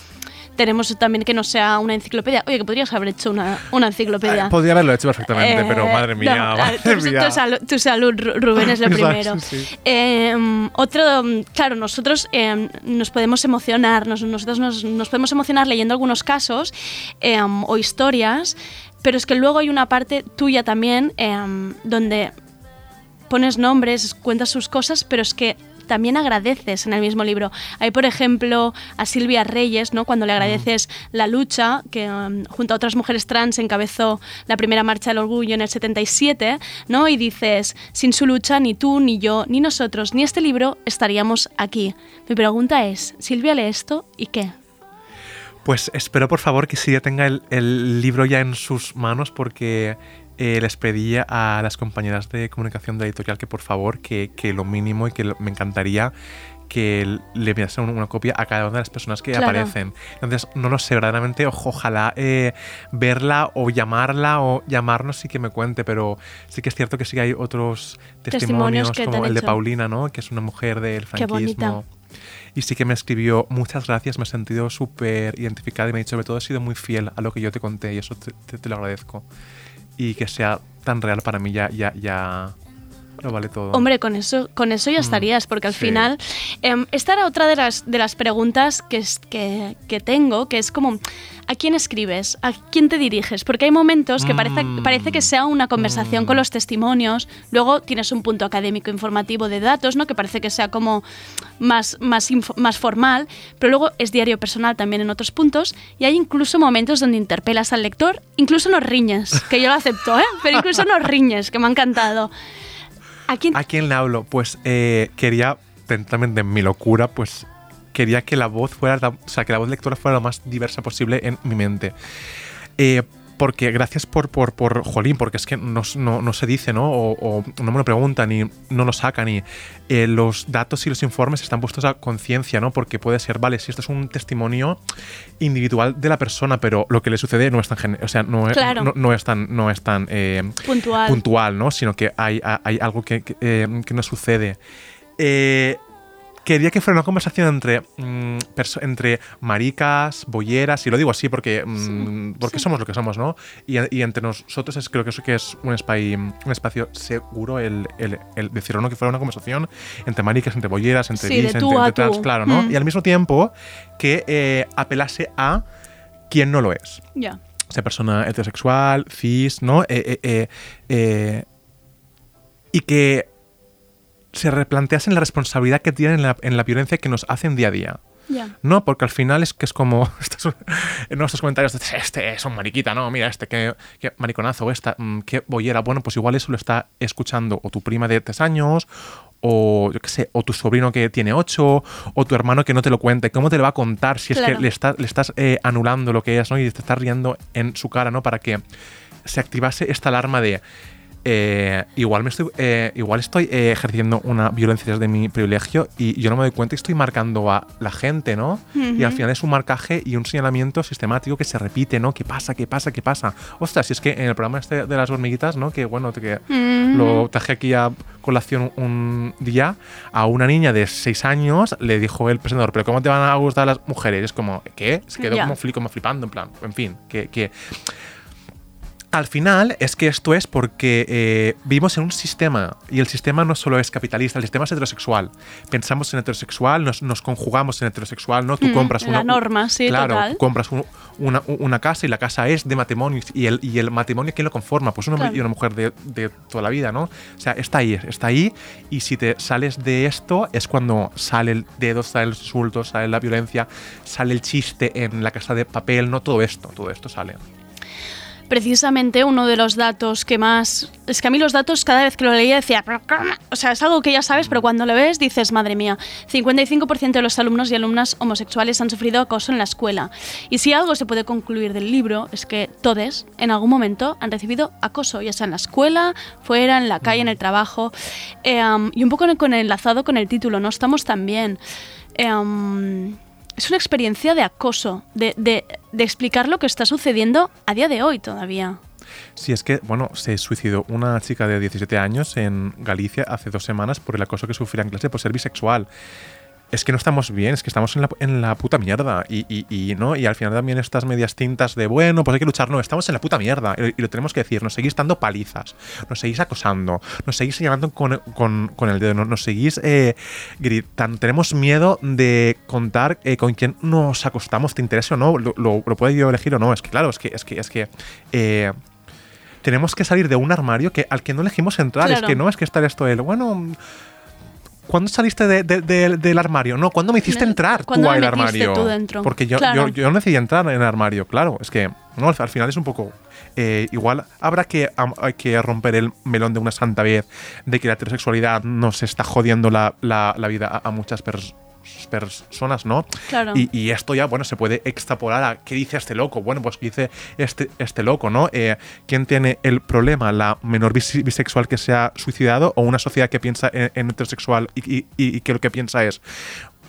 tenemos también que no sea una enciclopedia. Oye, que podrías haber hecho una, una enciclopedia. Eh, Podría haberlo hecho perfectamente, Eh, pero madre mía, no, madre tu, tu salud, tu salud, Ru- Rubén, es lo primero. sí. Eh, otro, claro, nosotros eh, nos podemos emocionar, nos- nosotros nos, nos podemos emocionar leyendo algunos casos eh, o historias, pero es que luego hay una parte tuya también donde pones nombres, cuentas sus cosas, pero es que también agradeces en el mismo libro. Hay, por ejemplo, a Silvia Reyes, ¿no? cuando le agradeces la lucha, que um, junto a otras mujeres trans encabezó la primera marcha del orgullo en el 77, ¿no? y dices, sin su lucha, ni tú, ni yo, ni nosotros, ni este libro estaríamos aquí. Mi pregunta es, Silvia lee esto y qué? Pues espero por favor que Silvia tenga el, el libro ya en sus manos porque eh, les pedí a las compañeras de comunicación de la editorial que por favor, que, que lo mínimo y que lo- me encantaría que le enviasen una copia a cada una de las personas que Claro. aparecen. Entonces, no lo sé, verdaderamente, ojalá eh, verla o llamarla o llamarnos y que me cuente, pero sí que es cierto que sí que hay otros Testimonios testimonios, como el de. Paulina, ¿no? Que es una mujer del franquismo. Y sí que me escribió muchas gracias, me he sentido súper identificada y me ha dicho, sobre todo, has sido muy fiel a lo que yo te conté y eso te, te- te lo agradezco. Y que sea tan real para mí ya, ya, ya lo vale todo. Hombre, con eso, con eso ya Mm, estarías, porque al sí. final. em, esta era otra de las, de las preguntas que, es- que, que tengo, que es como. ¿A quién escribes? ¿A quién te diriges? Porque hay momentos que parece, Mm. parece que sea una conversación con los testimonios, luego tienes un punto académico informativo de datos, ¿no? que parece que sea como más, más, más formal, pero luego es diario personal también en otros puntos, y hay incluso momentos donde interpelas al lector, incluso nos riñes, que yo lo acepto, ¿eh? pero incluso nos riñes, que me ha encantado. ¿A quién ¿A quién le hablo? Pues eh, quería, también de mi locura, pues quería que la voz fuera, o sea, que la voz lectora fuera lo más diversa posible en mi mente. Eh, porque gracias por, por, por Jolín, porque es que no, no, no se dice, ¿no? O, o no me lo preguntan y no lo sacan y eh, los datos y los informes están puestos a conciencia, ¿no? Porque puede ser, vale, si esto es un testimonio individual de la persona, pero lo que le sucede no es tan, o sea, no, es- Claro. no, no es tan, no es tan eh, Puntual. puntual, ¿no? Sino que hay, hay algo que, que, eh, que nos sucede. Eh, quería que fuera una conversación entre, mm, entre maricas, bolleras, y lo digo así porque, mm, porque somos lo que somos, ¿no? Y, y entre nosotros es, creo que eso que es un espacio, un espacio seguro el, el, el decirlo, ¿no? Que fuera una conversación entre maricas, entre bolleras, entre Sí, bis, entre, trans, claro, ¿no? Mm. Y al mismo tiempo que eh, apelase a quien no lo es Ya. sea persona heterosexual, cis, ¿no? Eh, eh, y que se replanteasen la responsabilidad que tienen en la, en la violencia que nos hacen día a día. No, porque al final es que es como estos, en nuestros comentarios, de, este es un mariquita, no, mira, este qué, qué mariconazo, esta, mm, qué bollera. Bueno, pues igual eso lo está escuchando o tu prima de tres años, o yo qué sé, o tu sobrino que tiene ocho, o tu hermano que no te lo cuenta. ¿Y ¿Cómo te lo va a contar si es que le, está- le estás eh, anulando lo que es, ¿no? Y te estás riendo en su cara, ¿no? Para que se activase esta alarma de eh, igual me estoy eh, igual estoy eh, ejerciendo una violencia desde mi privilegio y yo no me doy cuenta y estoy marcando a la gente, ¿no? Y al final es un marcaje y un señalamiento sistemático que se repite, ¿no? ¿Qué pasa? ¿Qué pasa? ¿Qué pasa? Ostras, si es que en el programa este de las hormiguitas, ¿no? Que bueno, que Mm. lo traje aquí a colación un día a una niña de 6 años le dijo el presentador, pero ¿cómo te van a gustar las mujeres? Y es como, ¿qué? Se quedó Ya. como, fli- como flipando, en plan, en fin, que, que al final es que esto es porque eh, vivimos en un sistema y el sistema no solo es capitalista, el sistema es heterosexual. Pensamos en heterosexual, nos, nos conjugamos en heterosexual, ¿no? Tú Mm, compras la una norma, sí, claro, total. tú compras un- una, una casa y la casa es de matrimonio y el, y el matrimonio quién lo conforma, pues un hombre Claro. y una mujer de, de toda la vida, ¿no? O sea, está ahí, está ahí y si te sales de esto es cuando sale el dedo, sale el insulto, sale la violencia, sale el chiste en la casa de papel, no todo esto, todo esto sale. Precisamente uno de los datos que más... Es que a mí los datos cada vez que lo leía decía... O sea, es algo que ya sabes, pero cuando lo ves dices, madre mía, 55% de los alumnos y alumnas homosexuales han sufrido acoso en la escuela. Y si algo se puede concluir del libro es que todos en algún momento han recibido acoso, ya sea en la escuela, fuera, en la calle, en el trabajo. Eh, y un poco con el enlazado con el título, no estamos tan bien. Eh, um, es una experiencia de acoso, de, de- de explicar lo que está sucediendo a día de hoy todavía. Sí, es que, bueno, se suicidó una chica de 17 años en Galicia hace dos semanas por el acoso que sufría en clase por ser bisexual. Es que no estamos bien, es que estamos en la, en la puta mierda. Y, y- y, ¿no? y al final también estas medias tintas de, bueno, pues hay que luchar. No, estamos en la puta mierda. Y, y lo tenemos que decir. Nos seguís dando palizas. Nos seguís acosando. Nos seguís señalando con, con- con el dedo. Nos, nos seguís eh, gritando. Tenemos miedo de contar eh, con quién nos acostamos, te interesa o no. Lo, lo, lo puede yo elegir o no. Es que, claro, es que, es que, es que eh, tenemos que salir de un armario que, al que no elegimos entrar. Claro. Es que no es que estar esto el, bueno, ¿cuándo saliste de- de- de- del armario? No, ¿cuándo me hiciste entrar tú ¿cuándo al armario? tú dentro? Porque yo, Claro. yo, yo no decidí entrar en el armario, claro. Es que no, al al final es un poco. eh, igual habrá que, hay que romper el melón de una santa vez de que la heterosexualidad nos está jodiendo la, la- la vida a, a muchas pers- personas, ¿no? Claro. Y, y esto ya, bueno, se puede extrapolar a qué dice este loco. Bueno, pues qué dice este, este loco, ¿no? Eh, ¿Quién tiene el problema? ¿La menor bis- bisexual que se ha suicidado o una sociedad que piensa en, en heterosexual y, y- y que lo que piensa es,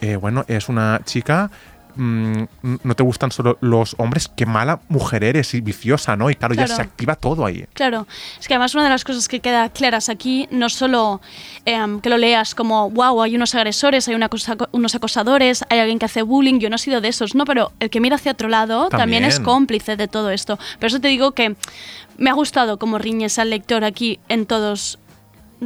eh, bueno, es una chica... mm, no te gustan solo los hombres, qué mala mujer eres y viciosa, ¿no? Y claro, ya se activa todo ahí. Claro, es que además una de las cosas que queda claras aquí, no solo em, que lo leas como, wow, hay unos agresores, hay una cosa- unos acosadores, hay alguien que hace bullying, yo no he sido de esos, no, pero el que mira hacia otro lado también, es También. cómplice de todo esto. Por eso te digo que me ha gustado cómo riñes al lector aquí en todos,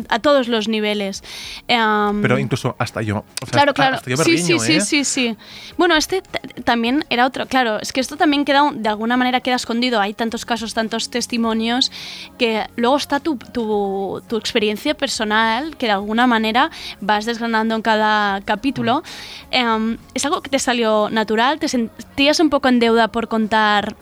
a todos los niveles. Em, Pero incluso hasta yo. o sea, claro, claro. hasta yo sí, sí, berriño, sí, ¿eh? sí, sí. Bueno, este también era otro. Claro, es que esto también queda, un- de alguna manera queda escondido. Hay tantos casos, tantos testimonios, que luego está tu, tu, tu experiencia personal, que de alguna manera vas desgranando en cada capítulo. Em, ¿Es algo que te salió natural? ¿Te sentías un poco en deuda por contar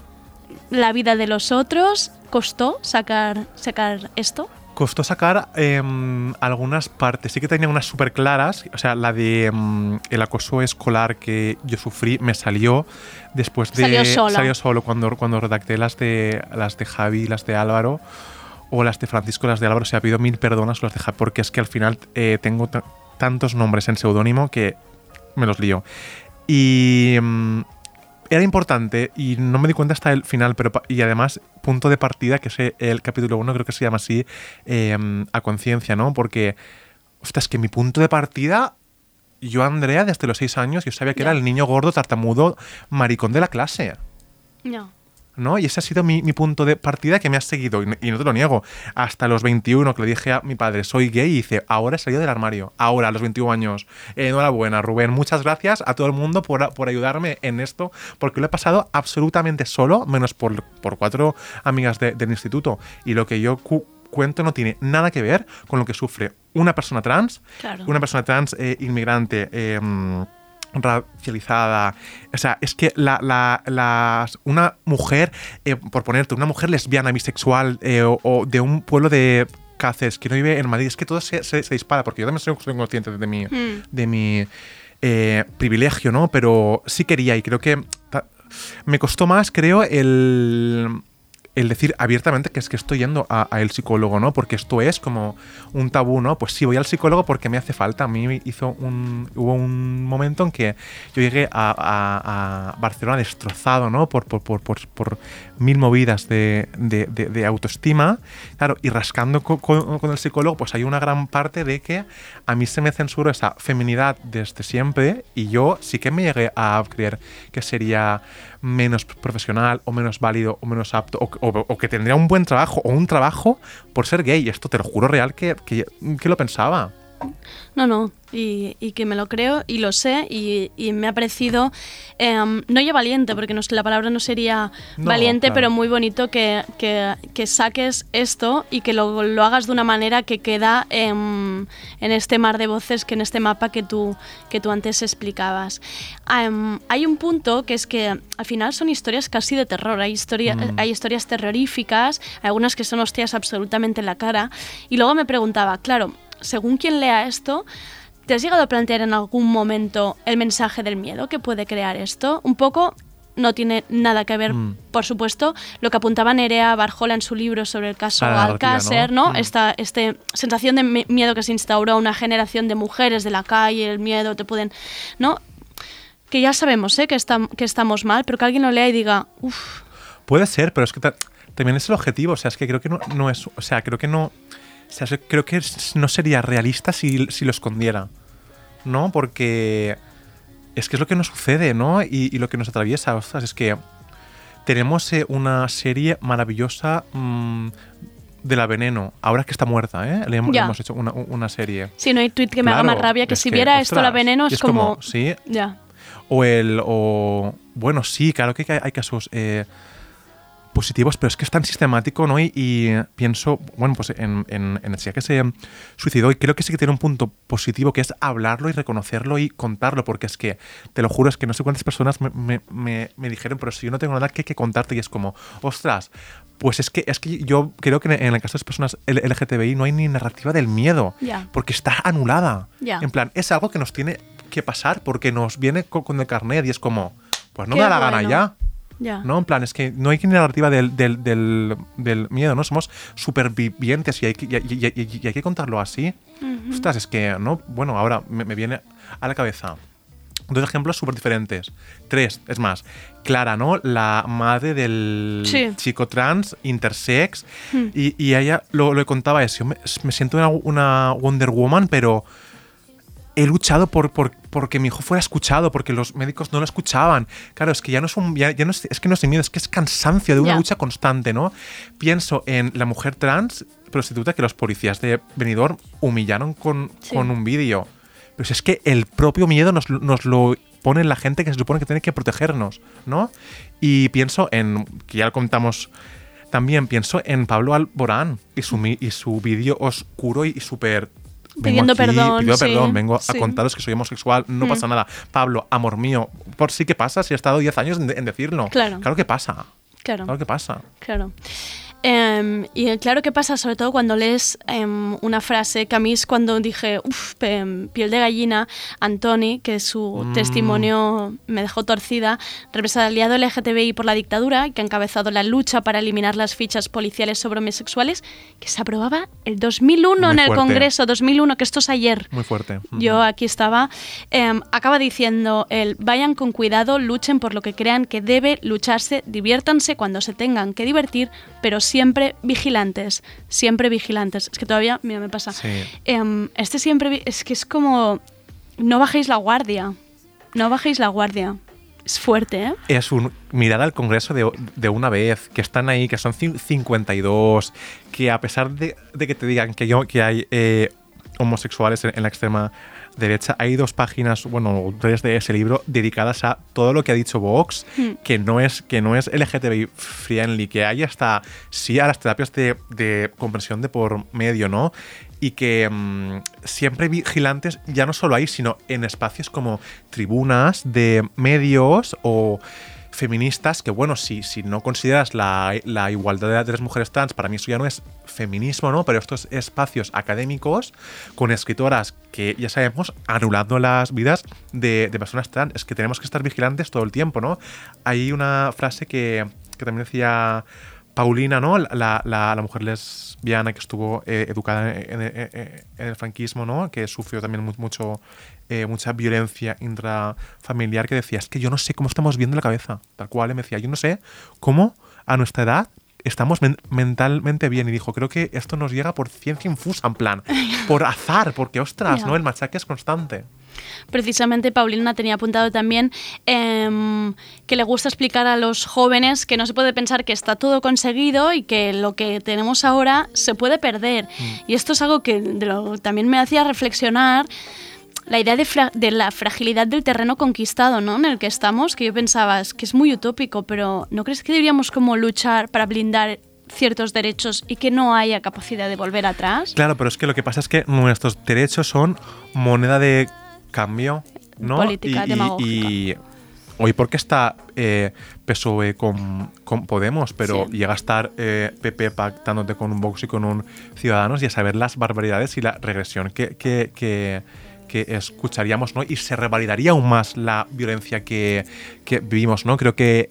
la vida de los otros? ¿Costó sacar, sacar esto? Costó sacar em, algunas partes. Sí que tenía unas súper claras. O sea, la de em, el acoso escolar que yo sufrí me salió después de. Salió solo. salió solo cuando, cuando redacté las de, las de Javi, las de Álvaro. O las de Francisco, las de Álvaro. O sea, pido mil perdonas las de Javi. Porque es que al final eh, tengo ta- tantos nombres en seudónimo que me los lío. Y. em, era importante y no me di cuenta hasta el final, pero y además punto de partida, que es el capítulo 1, creo que se llama así, eh, a conciencia, ¿no? Porque, ostras, que mi punto de partida, yo Andrea, desde los 6 años, yo sabía que era el niño gordo, tartamudo, maricón de la clase. No. ¿No? Y ese ha sido mi, mi punto de partida que me ha seguido, y, no- y no te lo niego. Hasta los 21, que le dije a mi padre, soy gay, y dice, ahora he salido del armario, ahora, a los 21 años. Enhorabuena, Rubén, muchas gracias a todo el mundo por, por ayudarme en esto, porque lo he pasado absolutamente solo, menos por, por cuatro amigas de- del instituto. Y lo que yo cu- cuento no tiene nada que ver con lo que sufre una persona trans, Claro. una persona trans eh, inmigrante. eh, racializada. O sea, es que la, la- las- una mujer, eh, por ponerte, una mujer lesbiana, bisexual eh, o, o de un pueblo de Cáceres que no vive en Madrid, es que todo se, se- se dispara, porque yo también soy, soy consciente de mi, Mm. de mi eh, privilegio, ¿no? Pero sí quería y creo que me costó más, creo, el, el decir abiertamente que es que estoy yendo a, el psicólogo, ¿no? Porque esto es como un tabú, ¿no? Pues sí, voy al psicólogo porque me hace falta. A mí hizo un, hubo un momento en que yo llegué a, a- a Barcelona destrozado, ¿no? Por, por, por, por- por mil movidas de, de- de- autoestima. Claro, y rascando co- co- con, el psicólogo, pues hay una gran parte de que a mí se me censuró esa feminidad desde siempre y yo sí que me llegué a creer que sería menos profesional o menos válido o menos apto o, o- que tendría un buen trabajo o un trabajo por ser gay. Esto te lo juro real que, que lo pensaba. No, no, y, y que me lo creo y lo sé y, y me ha parecido, em, no ya valiente, porque no, la palabra no sería No, valiente, claro. pero muy bonito que, que- que saques esto y que lo, lo hagas de una manera que queda em, en este mar de voces, que en este mapa que tú, que tú antes explicabas. Em, hay un punto que es que al final son historias casi de terror, hay, historia, Mm. hay historias terroríficas, algunas que son hostias absolutamente en la cara, y luego me preguntaba, claro, según quien lea esto, ¿te has llegado a plantear en algún momento el mensaje del miedo que puede crear esto? Un poco no tiene nada que ver, Mm. por supuesto, lo que apuntaba Nerea Barjola en su libro sobre el caso Alcácer, ¿no? ¿no? Mm. Esta este sensación de mi- miedo que se instauró a una generación de mujeres de la calle, el miedo, te pueden, ¿no? Que ya sabemos, ¿eh? Que, estam- que estamos mal, pero que alguien lo lea y diga, uff, Puede ser, pero es que ta- también es el objetivo. O sea, es que creo que no, no es. O sea, creo que no. O sea, creo que no sería realista si, si lo escondiera. ¿No? Porque. Es que es lo que nos sucede, ¿no? Y, y lo que nos atraviesa. Ostras, es que. Tenemos eh, una serie maravillosa mm, de la veneno. Ahora que está muerta, ¿eh? Le hemos, hecho una, una serie. si no hay tweet que me haga más rabia, que si que, viera esto la veneno es, como... Sí, Ya. o el. O, bueno, sí, claro que hay, hay casos eh, positivos, pero es que es tan sistemático, ¿no? Y, y pienso, bueno, pues en, en, en la chica que se suicidó, y creo que sí que tiene un punto positivo, que es hablarlo y reconocerlo y contarlo, porque es que, te lo juro, es que no sé cuántas personas me, me- me- me dijeron, pero si yo no tengo nada que, que contarte, y es como, ostras. Pues es que, es que yo creo que en el caso de las personas LGTBI no hay ni narrativa del miedo, Ya. porque está anulada. En plan, es algo que nos tiene que pasar porque nos viene co- con, el carnet y es como, pues no Qué me da la gana ya. ¿No? En plan, es que no hay ni narrativa del, del, del, del miedo, ¿no? Somos supervivientes y hay que, y, y- y- y hay que contarlo así. Ujú. Ostras, es que, ¿no? Bueno, ahora me, me viene a la cabeza dos ejemplos súper diferentes. Tres, es más. Clara, ¿no? La madre del Sí. chico trans, intersex. Hmm. Y, y ella lo, lo contaba eso. Yo me, me siento una, una Wonder Woman, pero he luchado por, por porque mi hijo fuera escuchado, porque los médicos no lo escuchaban. Claro, es que ya no es un ya, ya no es, es que no es miedo, es que es cansancio de una Ya. lucha constante, ¿no? Pienso en la mujer trans prostituta que los policías de Benidorm humillaron con, Sí. con un vídeo. Pero si es que el propio miedo nos, lo- nos lo pone la gente que se supone que tiene que protegernos, ¿no? Y pienso en, que ya lo contamos también, pienso en Pablo Alborán y su, y su vídeo oscuro y súper... Pidiendo aquí, perdón, pidiendo sí, perdón, vengo sí. a contaros que soy homosexual, no Mm. pasa nada. Pablo, amor mío, por sí que pasa si he estado 10 años en, en decirlo. Claro. Claro que pasa. Claro. Claro que pasa. Claro. Em, y claro que pasa, sobre todo cuando lees em, una frase que a mí es cuando dije, uff, piel de gallina, Antoni, que su Mm. testimonio me dejó torcida, represaliado LGTBI por la dictadura, que ha encabezado la lucha para eliminar las fichas policiales sobre homosexuales, que se aprobaba el 2001 Muy en el fuerte. Congreso, 2001, que esto es ayer. Muy fuerte. Yo aquí estaba. em, acaba diciendo el vayan con cuidado, luchen por lo que crean que debe lucharse, diviértanse cuando se tengan que divertir, pero siempre vigilantes, siempre vigilantes. Es que todavía, mira, me pasa. Sí. Em, este siempre es que es como no bajéis la guardia, no bajéis la guardia. Es fuerte, ¿eh? Es un mirar al Congreso de, de una vez, que están ahí, que son cin- 52, que a pesar de, de que te digan que, yo, que hay eh, homosexuales en, en la extrema derecha, hay dos páginas, bueno, tres de ese libro dedicadas a todo lo que ha dicho Vox, Hmm. que no es que no es LGTBI friendly, que hay hasta sí a las terapias de, de comprensión de por medio, ¿no? Y que mm, siempre vigilantes, ya no solo ahí, sino en espacios como tribunas de medios o feministas, que bueno, si, si no consideras la, la igualdad de, las mujeres trans, para mí eso ya no es feminismo, ¿no? Pero estos espacios académicos con escritoras que ya sabemos anulando las vidas de, de personas trans, es que tenemos que estar vigilantes todo el tiempo, ¿no? Hay una frase que, que también decía Paulina, ¿no? La, la- la mujer lesbiana que estuvo eh, educada en, el franquismo, ¿no? Que sufrió también mu- mucho, eh, mucha violencia intrafamiliar, que decía, es que yo no sé cómo estamos viendo la cabeza. Tal cual, y me decía, yo no sé cómo a nuestra edad estamos men- mentalmente bien. Y dijo, creo que esto nos llega por ciencia infusa, en plan, por azar, porque, ostras, Ya. ¿no? El machaque es constante. Precisamente Paulina tenía apuntado también em, que le gusta explicar a los jóvenes que no se puede pensar que está todo conseguido y que lo que tenemos ahora se puede perder. Y esto es algo que de lo- también me hacía reflexionar la idea de, fra- de la fragilidad del terreno conquistado ¿no? en el que estamos, que yo pensaba es que es muy utópico, pero ¿no crees que deberíamos como luchar para blindar ciertos derechos y que no haya capacidad de volver atrás? Claro, pero es que lo que pasa es que nuestros derechos son moneda de cambio, ¿no? Política y, y- demagógica. y hoy porque está eh, PSOE con, con Podemos, pero Sí. llega a estar eh, PP pactándote con un Vox y con un Ciudadanos y a saber las barbaridades y la regresión que, que, que- que escucharíamos, ¿no? Y se revalidaría aún más la violencia que, que vivimos, ¿no? Creo que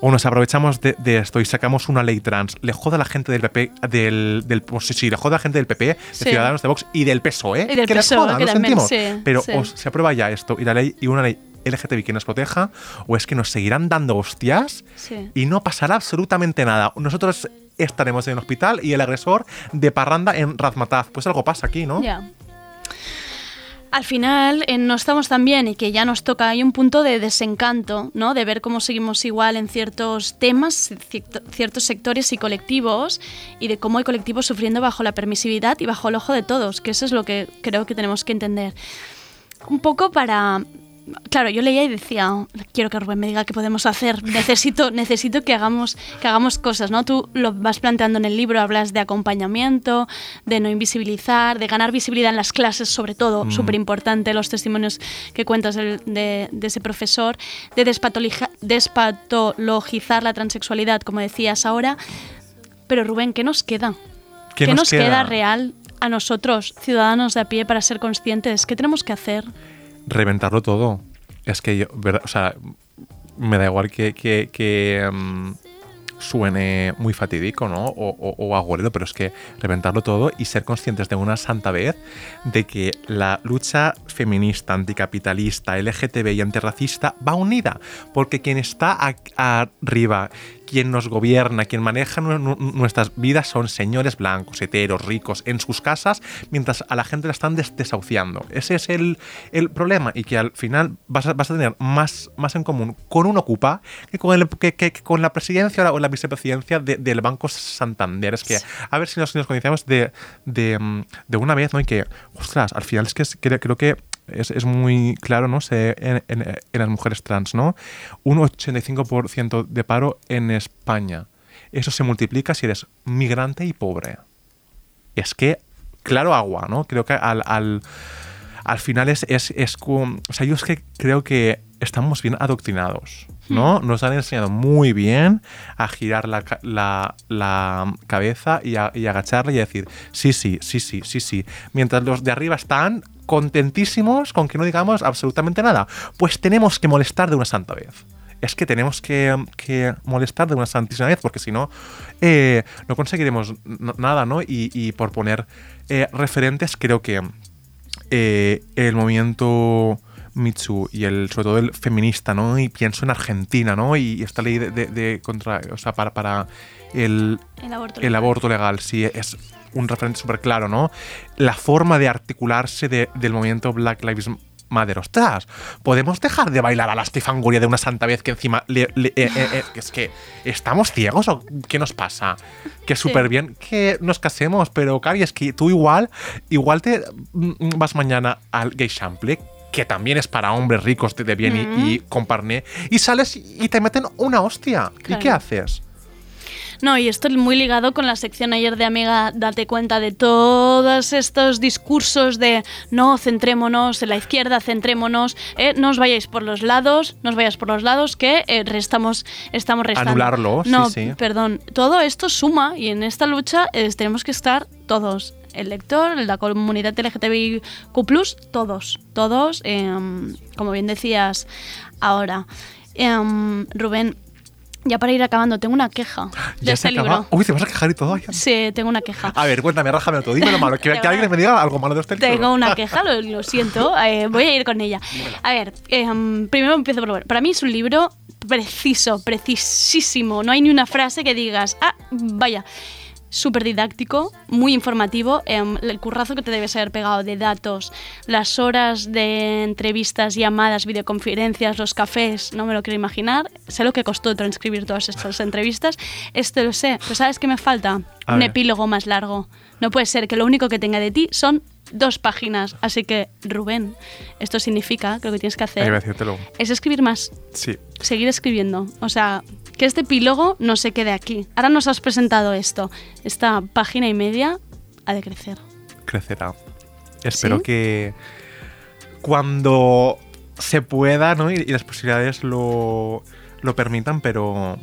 o nos aprovechamos de, de esto y sacamos una ley trans, le joda a la gente del PP, del, del pues sí, sí, le joda a la gente del PP, de Sí. Ciudadanos, de Vox y del PSOE, Y del que les PSOE, joda, que lo sentimos. sí, Pero sí. o se aprueba ya esto y la ley y una ley LGTBI que nos proteja, o es que nos seguirán dando hostias y no pasará absolutamente nada. Nosotros estaremos en el hospital y el agresor de parranda en Razmataz. Pues algo pasa aquí, ¿no? Ya. Al final eh, no estamos tan bien y que ya nos toca, hay un punto de desencanto, ¿no? De ver cómo seguimos igual en ciertos temas, cierto- ciertos sectores y colectivos y de cómo hay colectivos sufriendo bajo la permisividad y bajo el ojo de todos, que eso es lo que creo que tenemos que entender. Un poco para... Claro, yo leía y decía, quiero que Rubén me diga qué podemos hacer, necesito, necesito que hagamos, que hagamos cosas, ¿no? Tú lo vas planteando en el libro, hablas de acompañamiento, de no invisibilizar, de ganar visibilidad en las clases, sobre todo, Mm. súper importante, los testimonios que cuentas de, de ese profesor, de despatologizar la transexualidad, como decías ahora. Pero Rubén, ¿qué nos queda? ¿Qué ¿Qué nos nos queda queda? real a nosotros, ciudadanos de a pie, para ser conscientes? ¿Qué tenemos que hacer? Reventarlo todo. Es que yo, o sea, me da igual que, que, mm, suene muy fatídico, ¿no? O, o, pero es que reventarlo todo y ser conscientes de una santa vez de que la lucha feminista, anticapitalista, LGTB y antirracista va unida. Porque quien está arriba, quien nos gobierna, quien maneja nu- nu- nuestras vidas son señores blancos, heteros, ricos, en sus casas, mientras a la gente la están des- desahuciando. Ese es el, el problema y que al final vas a, vas a tener más, más en común con un Ocupa que con, el, que, que- que con la presidencia o la, vicepresidencia de- del Banco Santander. Es que a ver si nos, si nos conocemos de, de, mm, de una vez, ¿no? Y que, ostras, al final es que creo que es, es muy claro, ¿no? En- en las mujeres trans, ¿no? Un 85% de paro en España. Eso se multiplica si eres migrante y pobre. Es que, claro, agua, ¿no? Creo que al, al, al final es, es, es como- O sea, yo es que creo que estamos bien adoctrinados, ¿no? Nos han enseñado muy bien a girar la, la- cabeza y, a, y agacharla y a decir, sí, sí, sí, sí, sí, sí. Mientras los de arriba están contentísimos con que no digamos absolutamente nada. Pues tenemos que molestar de una santa vez. Es que tenemos que, que molestar de una santísima vez, porque si no, eh, no conseguiremos nada, ¿no? Y, y por poner eh, referentes, creo que eh, el movimiento Mitsu y el sobre todo el feminista, ¿no? Y pienso en Argentina, ¿no? Y esta ley de, de- de contra, o sea, para, para el, El aborto el legal. aborto legal, sí, es un referente súper claro, ¿no? La forma de articularse de- del movimiento Black Lives Matter. ¡Ostras! ¿Podemos dejar de bailar a la estifanguria de una santa vez que encima le- le- eh, eh, eh, es que estamos ciegos o qué nos pasa? Que Sí. súper bien que nos casemos, pero Cari, es que tú igual, igual te mm, vas mañana al Gay Chample, que también es para hombres ricos de de bien y- y, con parné, y sales y te meten una hostia. ¿Y qué haces? No, y esto es muy ligado con la sección ayer de Amiga, date cuenta de todos estos discursos de no, centrémonos en la izquierda, centrémonos, eh, no os vayáis por los lados, no os vayáis por los lados, que eh, restamos, estamos restando. Anularlo, sí, no, sí. perdón, todo esto suma y en esta lucha eh, tenemos que estar todos. El lector, la comunidad LGTBIQ, todos, todos, em, como bien decías ahora. Em, Rubén, ya para ir acabando, tengo una queja de Ya este se acaba. libro. Uy, te vas a quejar y todo. Sí, tengo una queja. A ver, cuéntame, rájame todo. Dime lo malo. Que, que alguien me diga algo malo de este libro. Tengo una queja, lo, lo siento, eh, voy a ir con ella. A ver, em, primero empiezo por... Para mí es un libro preciso, precisísimo. No hay ni una frase que digas, ah, vaya. Súper didáctico, muy informativo, em, el currazo que te debes haber pegado de datos, las horas de entrevistas, llamadas, videoconferencias, los cafés, no me lo quiero imaginar. Sé lo que costó transcribir todas estas entrevistas, esto lo sé, pero ¿sabes qué me falta? A Un ver. epílogo más largo. No puede ser que lo único que tenga de ti son dos páginas. Así que, Rubén, esto significa que lo que tienes que hacer es escribir más, Sí. seguir escribiendo. O sea, que este epílogo no se quede aquí. Ahora nos has presentado esto. Esta página y media ha de crecer. crecerá. Espero ¿Sí? que cuando se pueda ¿no? y, y las posibilidades lo, lo permitan, pero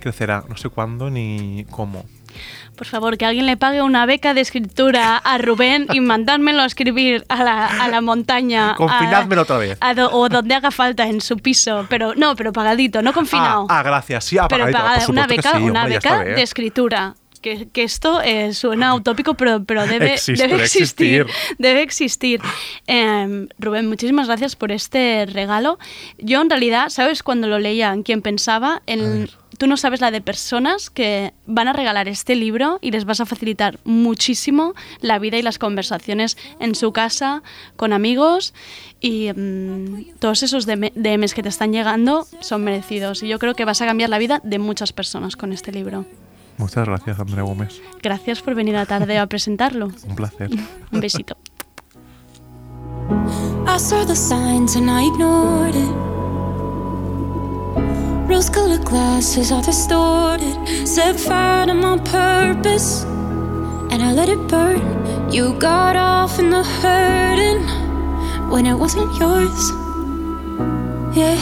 crecerá. No sé cuándo ni cómo. Por favor, que alguien le pague una beca de escritura a Rubén y mandármelo a escribir a la, a la montaña. a- Confinádmelo otra vez. a do- o donde haga falta en su piso. Pero no, pero pagadito, no confinado. Ah, ah, gracias. Sí, ah, pero pagadito. pagada, Por una que beca, sí, una hombre, beca de escritura. Que, que esto eh, suena utópico, pero, pero debe, Existe, debe debe existir. existir. Debe existir. Eh, Rubén, muchísimas gracias por este regalo. Yo, en realidad, ¿sabes cuando lo leía en quién pensaba? En, tú no sabes la de personas que van a regalar este libro y les vas a facilitar muchísimo la vida y las conversaciones en su casa, con amigos y mm, todos esos DM DMs que te están llegando son merecidos. Y yo creo que vas a cambiar la vida de muchas personas con este libro. Muchas gracias, Andrea Gómez. Gracias por venir a tarde a presentarlo. Un placer. Un besito. I saw the signs and I ignored it. Rose colored glasses are distorted. Set fire to my purpose and I let it burn. You got off in the hurting when it wasn't yours. Yeah,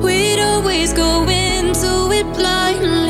we'd always go into it blindly.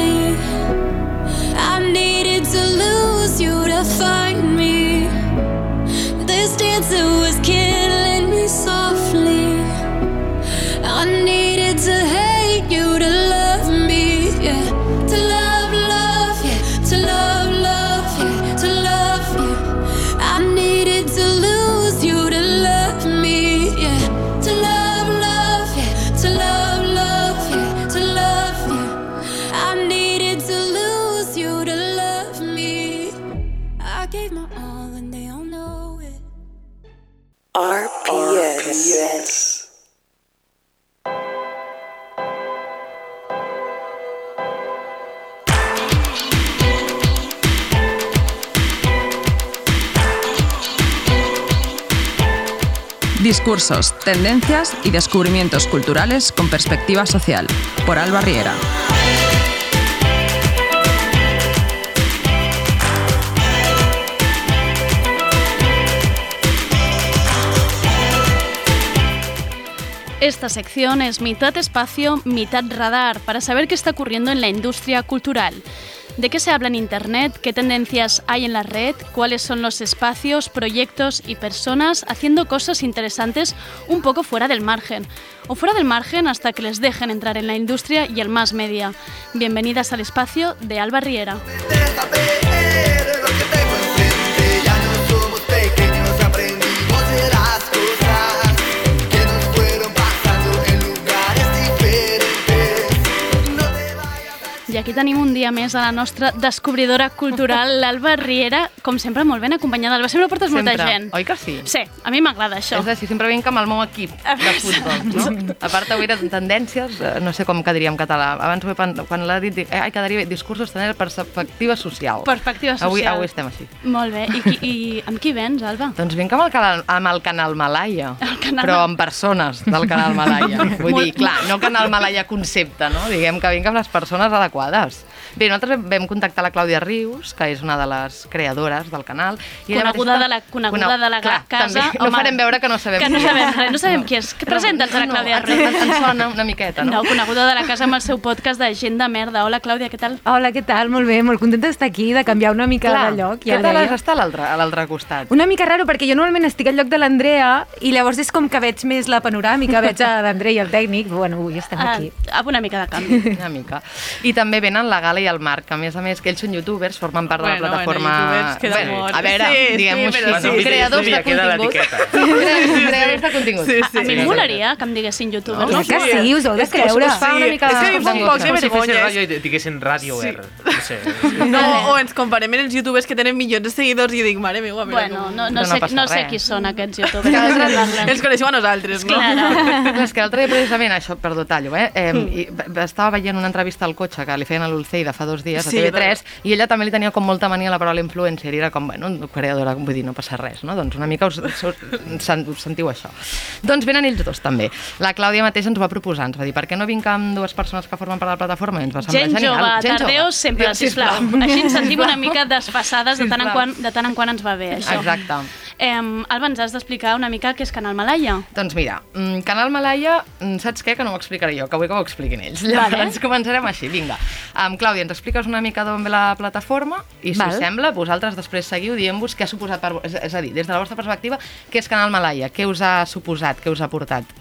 Discursos, tendencias y descubrimientos culturales con perspectiva social. Por Alba Riera. Esta sección es mitad espacio, mitad radar, para saber qué está ocurriendo en la industria cultural. ¿De qué se habla en Internet? ¿Qué tendencias hay en la red? ¿Cuáles son los espacios, proyectos y personas haciendo cosas interesantes un poco fuera del margen? O fuera del margen hasta que les dejen entrar en la industria y el más media. Bienvenidas al espacio de Alba Riera. I aquí tenim un dia més a la nostra descobridora cultural, l'Alba Riera, com sempre molt ben acompanyada. Alba, sempre portes molta Sempre, gent. oi que sí? Sí, a mi m'agrada això. És així, sempre vinc amb el meu equip de futbol, no? A part, avui eren tendències, eh, no sé com quedaria en català. Abans, quan l'ha dit, dic, eh, ai, quedaria bé, discursos tenir perspectiva social. Perspectiva Avui, social. avui estem així. Molt bé. I, qui, i amb qui vens, Alba? Doncs vinc amb el canal, amb el canal Malaya, canal però amb persones del canal Malaya. Vull Molt- dir, clar, no canal Malaya concepte, no? Diguem que vinc amb les persones adequades. Bé, nosaltres vam- contactar la Clàudia Rius, que és una de les creadores del canal. ella Coneguda mateixa- de la, coneguda de la clar, casa. També. No farem veure que no sabem que no qui sabem, és. res, no sabem qui és. Que presenta'ns a la no, Clàudia ens- Rius. ens sona una miqueta, no? No, coneguda de la casa amb el seu podcast de Gent de Merda. Hola, Clàudia, què tal? Hola, què tal? Molt bé, molt contenta d'estar aquí, de canviar una mica Clar, de lloc. què tal has estat a l'altre costat? Una mica raro, perquè jo normalment estic al lloc de l'Andrea i llavors és com que veig més la panoràmica, veig a l'Andrea i el tècnic, bueno, avui estem aquí. Ah, una mica de canvi. Una mica. I també venen la Gala i el Marc, que a més a més que ells són youtubers, formen part de Bueno, la plataforma... bueno, youtubers queda Bueno, a veure, Sí, diguem-ho sí, així, sí. creadors Sí, de contingut. l'etiqueta. Creadors de contingut. A mi em molaria que em diguessin youtubers. No, que sí, us ho heu de És que us- creure. us fa una mica és que a mi em fa un poc de Com si fessin vergonya. ràdio i diguessin ràdio sí. No sé. No, o ens comparem amb els youtubers que tenen milions de seguidors i dic, mare meva, mira Bueno, com... no, no, sé, no sé qui són aquests youtubers. Els coneixem a nosaltres, no? Clar, és que l'altre dia precisament, això, per detallo, eh? eh estava veient una entrevista al cotxe que li feien a l'Ulceida fa dos dies a Sí, TV3 i ella també li tenia com molta mania a la paraula influencer i era com, bueno, creadora, vull dir, no passa res, no? Doncs una mica us, us, us, us sentiu això. Doncs venen ells dos també. La Clàudia mateix ens va proposar, ens va dir, per què no vinc amb dues persones que formen part de la plataforma? I ens va semblar Gent genial. jove, Gent tardeu jove. sempre, Diu, sisplau. Així ens sentim una mica desfassades de tant, en Sisplau. quan, de tant en quan ens va bé, això. Exacte. Eh, Alba, ens has d'explicar una mica què és Canal Malaya. Doncs mira, mm, Canal Malaya, mm, saps què? Que no ho explicaré jo, que vull que ho expliquin ells. Vale. Llavors començarem així, vinga. Um, Clàudia, ens expliques una mica d'on ve la plataforma i, si Val. us sembla, vosaltres després seguiu dient-vos què ha suposat, per, és, és a dir, des de la vostra perspectiva, què és Canal Malaya, què us ha suposat, què us ha portat?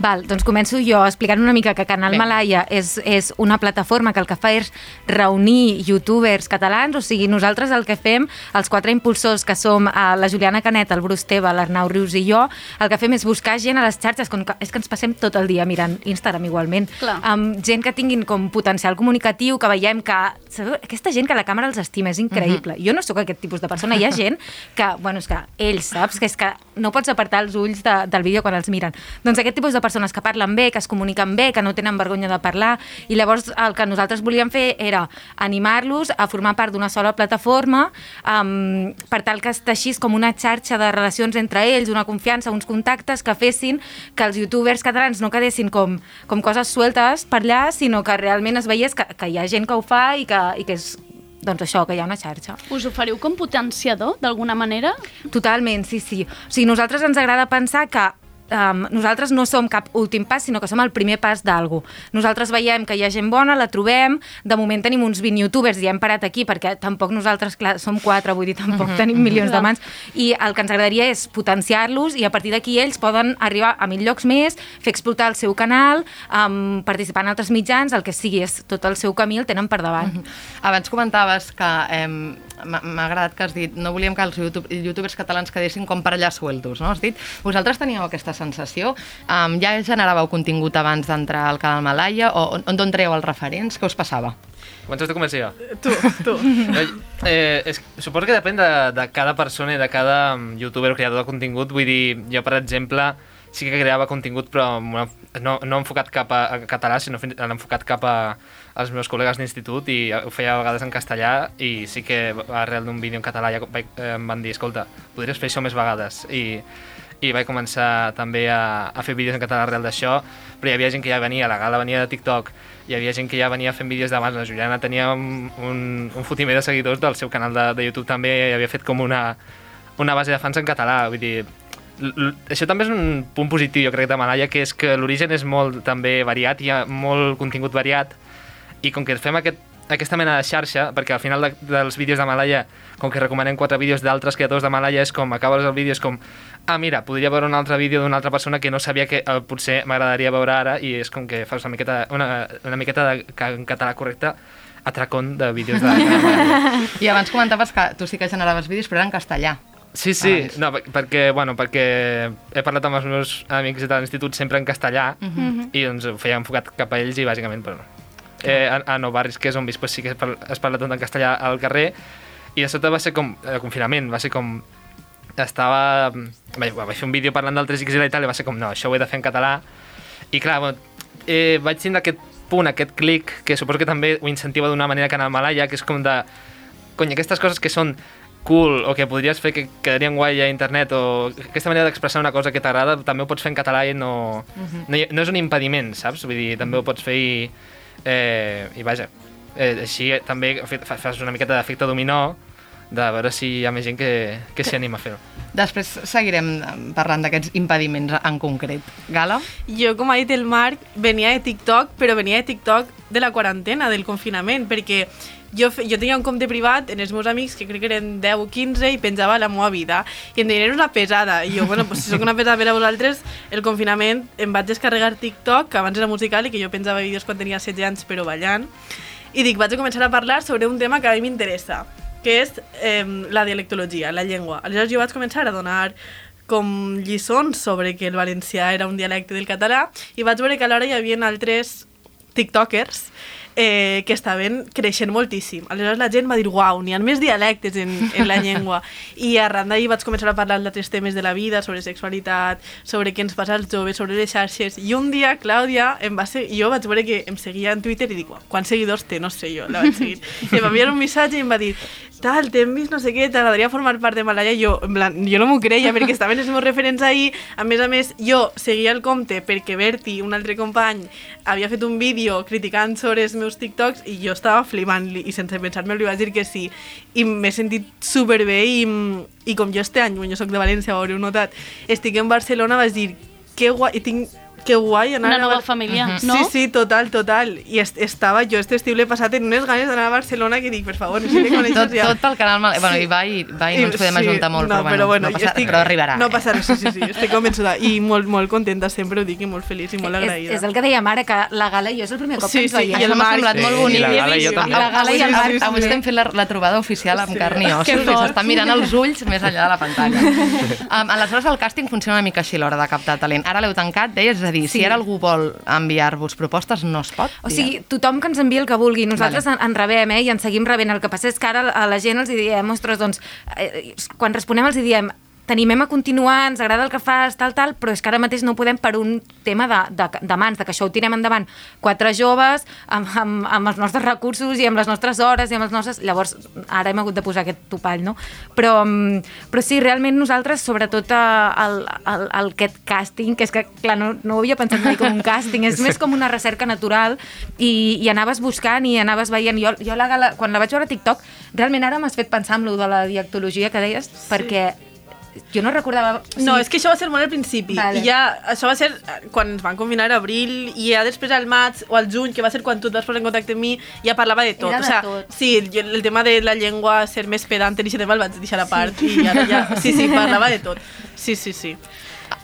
Val, doncs començo jo explicant una mica que Canal Vinga. Malaya és, és una plataforma que el que fa és reunir youtubers catalans, o sigui, nosaltres el que fem, els quatre impulsors que som eh, la Juliana Canet, el Bruce Teva, l'Arnau Rius i jo, el que fem és buscar gent a les xarxes, com que, és que ens passem tot el dia mirant Instagram igualment, Clar. amb gent que tinguin com potencial comunicatiu, que veiem que... Sabeu? Aquesta gent que la càmera els estima, és increïble. Jo no sóc aquest tipus de persona. Hi ha gent que, bueno, és que ells, saps? Que és que no pots apartar els ulls de, del vídeo quan els miren. Doncs aquest tipus de persones que parlen bé, que es comuniquen bé, que no tenen vergonya de parlar, i llavors el que nosaltres volíem fer era animar-los a formar part d'una sola plataforma um, per tal que es teixís com una xarxa de relacions entre ells, una confiança, uns contactes que fessin que els youtubers catalans no quedessin com, com coses sueltes per allà, sinó que realment es veiés que, que hi ha gent que ho fa i que, i que és doncs això, que hi ha una xarxa. Us oferiu com potenciador, d'alguna manera? Totalment, sí, sí. O sigui, nosaltres ens agrada pensar que um, nosaltres no som cap últim pas, sinó que som el primer pas d'algú. Nosaltres veiem que hi ha gent bona, la trobem, de moment tenim uns 20 youtubers i hem parat aquí perquè tampoc nosaltres, clar, som quatre, vull dir, tampoc Mhm. tenim milions de mans, i el que ens agradaria és potenciar-los i a partir d'aquí ells poden arribar a mil llocs més, fer explotar el seu canal, um, participar en altres mitjans, el que sigui, és tot el seu camí el tenen per davant. Abans comentaves que eh, m'ha agradat que has dit no volíem que els YouTube, youtubers catalans quedessin com per allà sueltos, no? Has dit, vosaltres teníeu aquesta sensació? Um, ja generàveu contingut abans d'entrar al canal Malaya o on, on traieu els referents? Què us passava? Comences tu, començo jo. Tu, tu. No, eh, és, suposo que depèn de, de cada persona i de cada mm, youtuber o creador de contingut. Vull dir, jo, per exemple, sí que creava contingut, però no, no enfocat cap a, a català, sinó fin- enfocat cap a, als meus col·legues d'institut i ho feia a vegades en castellà i sí que arrel d'un vídeo en català ja vaig, eh, em van dir, escolta, podries fer això més vegades i, i vaig començar també a, a fer vídeos en català arrel d'això, però hi havia gent que ja venia, la gala venia de TikTok, hi havia gent que ja venia fent vídeos d'abans, la Juliana tenia un, un, un fotimer de seguidors del seu canal de, de YouTube també i havia fet com una, una base de fans en català, vull dir, això també és un punt positiu, jo crec, de Malaya, que és que l'origen és molt també variat, hi ha molt contingut variat, i com que fem aquest, aquesta mena de xarxa, perquè al final de, dels vídeos de Malaya, com que recomanem quatre vídeos d'altres creadors de Malaya, és com, acabes el vídeo, és com, ah, mira, podria veure un altre vídeo d'una altra persona que no sabia que eh, potser m'agradaria veure ara, i és com que fas una miqueta, una, una miqueta de, en català correcte, atracón de vídeos de. I abans comentaves que tu sí que generaves vídeos, però era en castellà. Sí, sí, Abans. no, per- perquè, bueno, perquè he parlat amb els meus amics de l'institut sempre en castellà Mhm. i doncs ho feia enfocat cap a ells i bàsicament, però no. Eh, a, a Nou Barris, que és on visc, pues, sí que es parla, es parla tot en castellà al carrer i de sota va ser com, el confinament, va ser com estava... Vaig, vaig fer un vídeo parlant del 3XL i tal, i va ser com, no, això ho he de fer en català. I clar, bueno, eh, vaig tindre aquest punt, aquest clic, que suposo que també ho incentiva d'una manera que en el Malaya, que és com de... Cony, aquestes coses que són cool o que podries fer que quedarien guai a internet o aquesta manera d'expressar una cosa que t'agrada també ho pots fer en català i no, Mhm. no, hi- no és un impediment, saps? Vull dir, també ho pots fer i, eh, i vaja, eh, així també fa- fa- fas una miqueta d'efecte dominó de veure si hi ha més gent que, que s'hi anima a fer-ho. Després seguirem eh, parlant d'aquests impediments en concret. Gala? Jo, com ha dit el Marc, venia de TikTok, però venia de TikTok de la quarantena, del confinament, perquè jo, fe- jo tenia un compte privat en els meus amics, que crec que eren 10 o 15, i penjava la meva vida. I em deien, eres una pesada. I jo, bueno, pues, si sóc una pesada per a vosaltres, el confinament em vaig descarregar TikTok, que abans era musical i que jo penjava vídeos quan tenia 16 anys, però ballant. I dic, vaig a començar a parlar sobre un tema que a mi m'interessa, que és eh, la dialectologia, la llengua. Aleshores jo vaig començar a donar com lliçons sobre que el valencià era un dialecte del català i vaig veure que alhora hi havia altres tiktokers eh, que estaven creixent moltíssim. Aleshores la gent va dir, uau, n'hi ha més dialectes en, en la llengua. I arran d'ahir vaig començar a parlar d'altres temes de la vida, sobre sexualitat, sobre què ens passa als joves, sobre les xarxes. I un dia, Clàudia, em va ser... jo vaig veure que em seguia en Twitter i dic, "Uau, quants seguidors té? No sé jo, la vaig seguir. I em va enviar un missatge i em va dir, tal, t'hem vist no sé què, t'agradaria formar part de Malaya? Jo, en plan, jo no m'ho creia perquè estaven els meus referents ahir. A més a més, jo seguia el compte perquè Berti, un altre company, havia fet un vídeo criticant sobre els meus TikToks i jo estava flipant i sense pensar-me li vaig dir que sí. I m'he sentit superbé i, i com jo este any, quan jo soc de València, ho haureu notat, estic en Barcelona, vaig dir que guai, tinc que guai anar Una nova família, Mhm. no? Sí, sí, total, total. I est estava jo este estiu l'he passat en unes ganes d'anar a Barcelona que dic, per favor, necessito conèixer Tot, tot pel canal Mal... Bueno, i va i, va i no ens podem ajuntar molt, no, però, bueno, no passa, estic, però arribarà. No eh? passarà, sí, sí, sí, estic convençuda. I molt, molt contenta, sempre ho dic, i molt feliç i molt És, agraïda. és el que dèiem ara, que la Gala i jo és el primer cop Sí, que ens sí, veiem. i el Això m'ha Marc. semblat molt Sí, bonic. i la Gala i jo també. La Gala i el Avui- Marc Avui també. estem fent la, la trobada oficial amb Sí. carn i ossos Que s'estan mirant sí. els ulls més enllà de la pantalla. um, aleshores, el càsting funciona una mica així a l'hora de captar talent. Ara l'heu tancat, deies, és a dir, si Sí. ara algú vol enviar-vos propostes, no es pot? O sigui, tothom que ens envia el que vulgui. Nosaltres Vale. en, en rebem, eh, i en seguim rebent. El que passa és que ara a la gent els diem, ostres, doncs, eh, quan responem els diem t'animem a continuar, ens agrada el que fas, tal, tal, però és que ara mateix no podem per un tema de, de, de mans, de que això ho tirem endavant quatre joves, amb, amb, amb els nostres recursos i amb les nostres hores i amb els nostres... Llavors, ara hem hagut de posar aquest topall, no? Però, mm, però sí, realment nosaltres, sobretot eh, el, el, el, aquest càsting, que és que, clar, no, no ho havia pensat mai com un càsting, és més com una recerca natural i, i anaves buscant i anaves veient. Jo, jo la gala, quan la vaig veure a TikTok, realment ara m'has fet pensar en lo de la diactologia que deies, sí. perquè jo no recordava... o No, sigui, és que això va ser molt al principi. Vale. I ja, això va ser eh, quan ens van confinar a abril i ja després al maig o al juny, que va ser quan tu et vas posar en contacte amb mi, ja parlava de tot. Era de o sea, tot. Sí, jo, el tema de la llengua, ser més pedant, i aquest tema el vaig deixar a part. I ara ja, sí, sí, parlava de tot. Sí, sí, sí.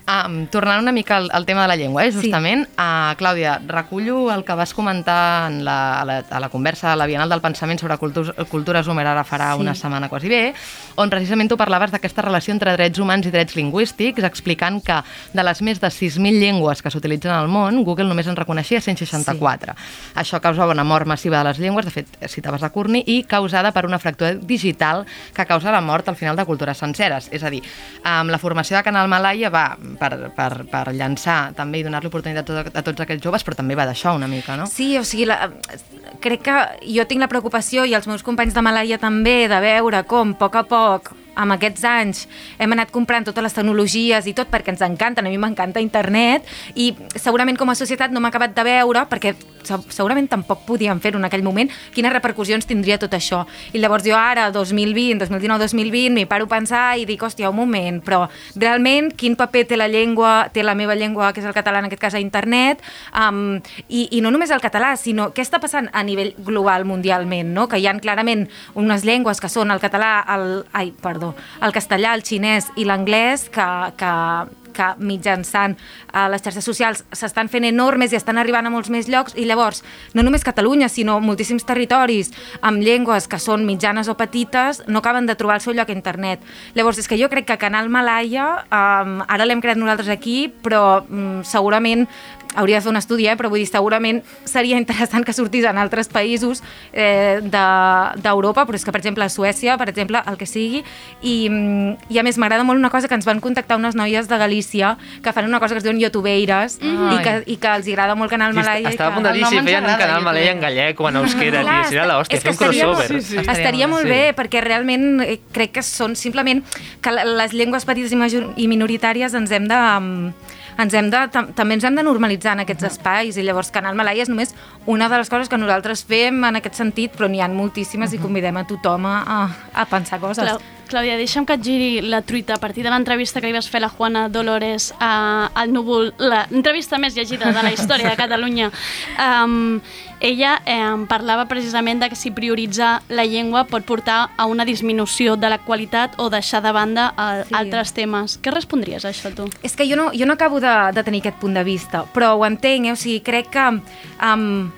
Um, tornant una mica al, al tema de la llengua, eh, justament, sí. uh, Clàudia, recullo el que vas comentar en la, a, la, a la conversa a la Bienal del Pensament sobre cultures, cultura zoomer ara farà Sí. una setmana quasi bé, on precisament tu parlaves d'aquesta relació entre drets humans i drets lingüístics, explicant que de les més de 6.000 llengües que s'utilitzen al món, Google només en reconeixia 164. Sí. Això causava una mort massiva de les llengües, de fet, citaves a Courtney, i causada per una fractura digital que causa la mort al final de cultures senceres. És a dir, amb la formació de Canal Malaya va per, per, per llançar també i donar-li oportunitat a, a tots aquests joves, però també va d'això una mica, no? Sí, o sigui, la, crec que jo tinc la preocupació i els meus companys de Malàia també de veure com a poc a poc amb aquests anys hem anat comprant totes les tecnologies i tot perquè ens encanten, a mi m'encanta internet i segurament com a societat no m'ha acabat de veure perquè se- segurament tampoc podíem fer-ho en aquell moment, quines repercussions tindria tot això. I llavors jo ara, 2020, 2019-2020, m'hi paro a pensar i dic, hòstia, un moment, però realment quin paper té la llengua, té la meva llengua, que és el català, en aquest cas a internet, um, i, i no només el català, sinó què està passant a nivell global mundialment, no? que hi ha clarament unes llengües que són el català, el, ai, perdó, el castellà, el xinès i l'anglès, que, que, que mitjançant uh, les xarxes socials s'estan fent enormes i estan arribant a molts més llocs i llavors no només Catalunya sinó moltíssims territoris amb llengües que són mitjanes o petites no acaben de trobar el seu lloc a internet. Llavors és que jo crec que Canal Malaya um, ara l'hem creat nosaltres aquí però um, segurament hauria de fer un estudi, eh? però vull dir, segurament seria interessant que sortís en altres països eh, de- d'Europa, però és que, per exemple, a Suècia, per exemple, el que sigui, i, mm, i a més m'agrada molt una cosa que ens van contactar unes noies de Galícia que fan una cosa que es diuen youtubeires Mhm. i, que, i que els agrada molt Canal Sí, i estava a que- punt de dir si feien un canal malai en gallec o en euskera, Clar, tio, seria l'hòstia, fer un estaria crossover. molt- Estaria molt Sí. bé, perquè realment eh, crec que són simplement que les llengües petites i, major, i minoritàries ens hem de... mm, ens hem de, tam també ens hem de normalitzar en aquests espais i llavors Canal Malaya és només una de les coses que nosaltres fem en aquest sentit, però n'hi ha moltíssimes i convidem a tothom a, a, a pensar coses. Clau Clàudia, deixa'm que et giri la truita a partir de l'entrevista que li vas fer a la Juana Dolores a, al Núvol, l'entrevista més llegida de la història de Catalunya. Um, ella eh, parlava precisament de que si prioritzar la llengua pot portar a una disminució de la qualitat o deixar de banda a, Sí. altres temes. Què respondries a això, tu? És que jo no, jo no acabo de, de tenir aquest punt de vista, però ho entenc, eh? o sigui, crec que um,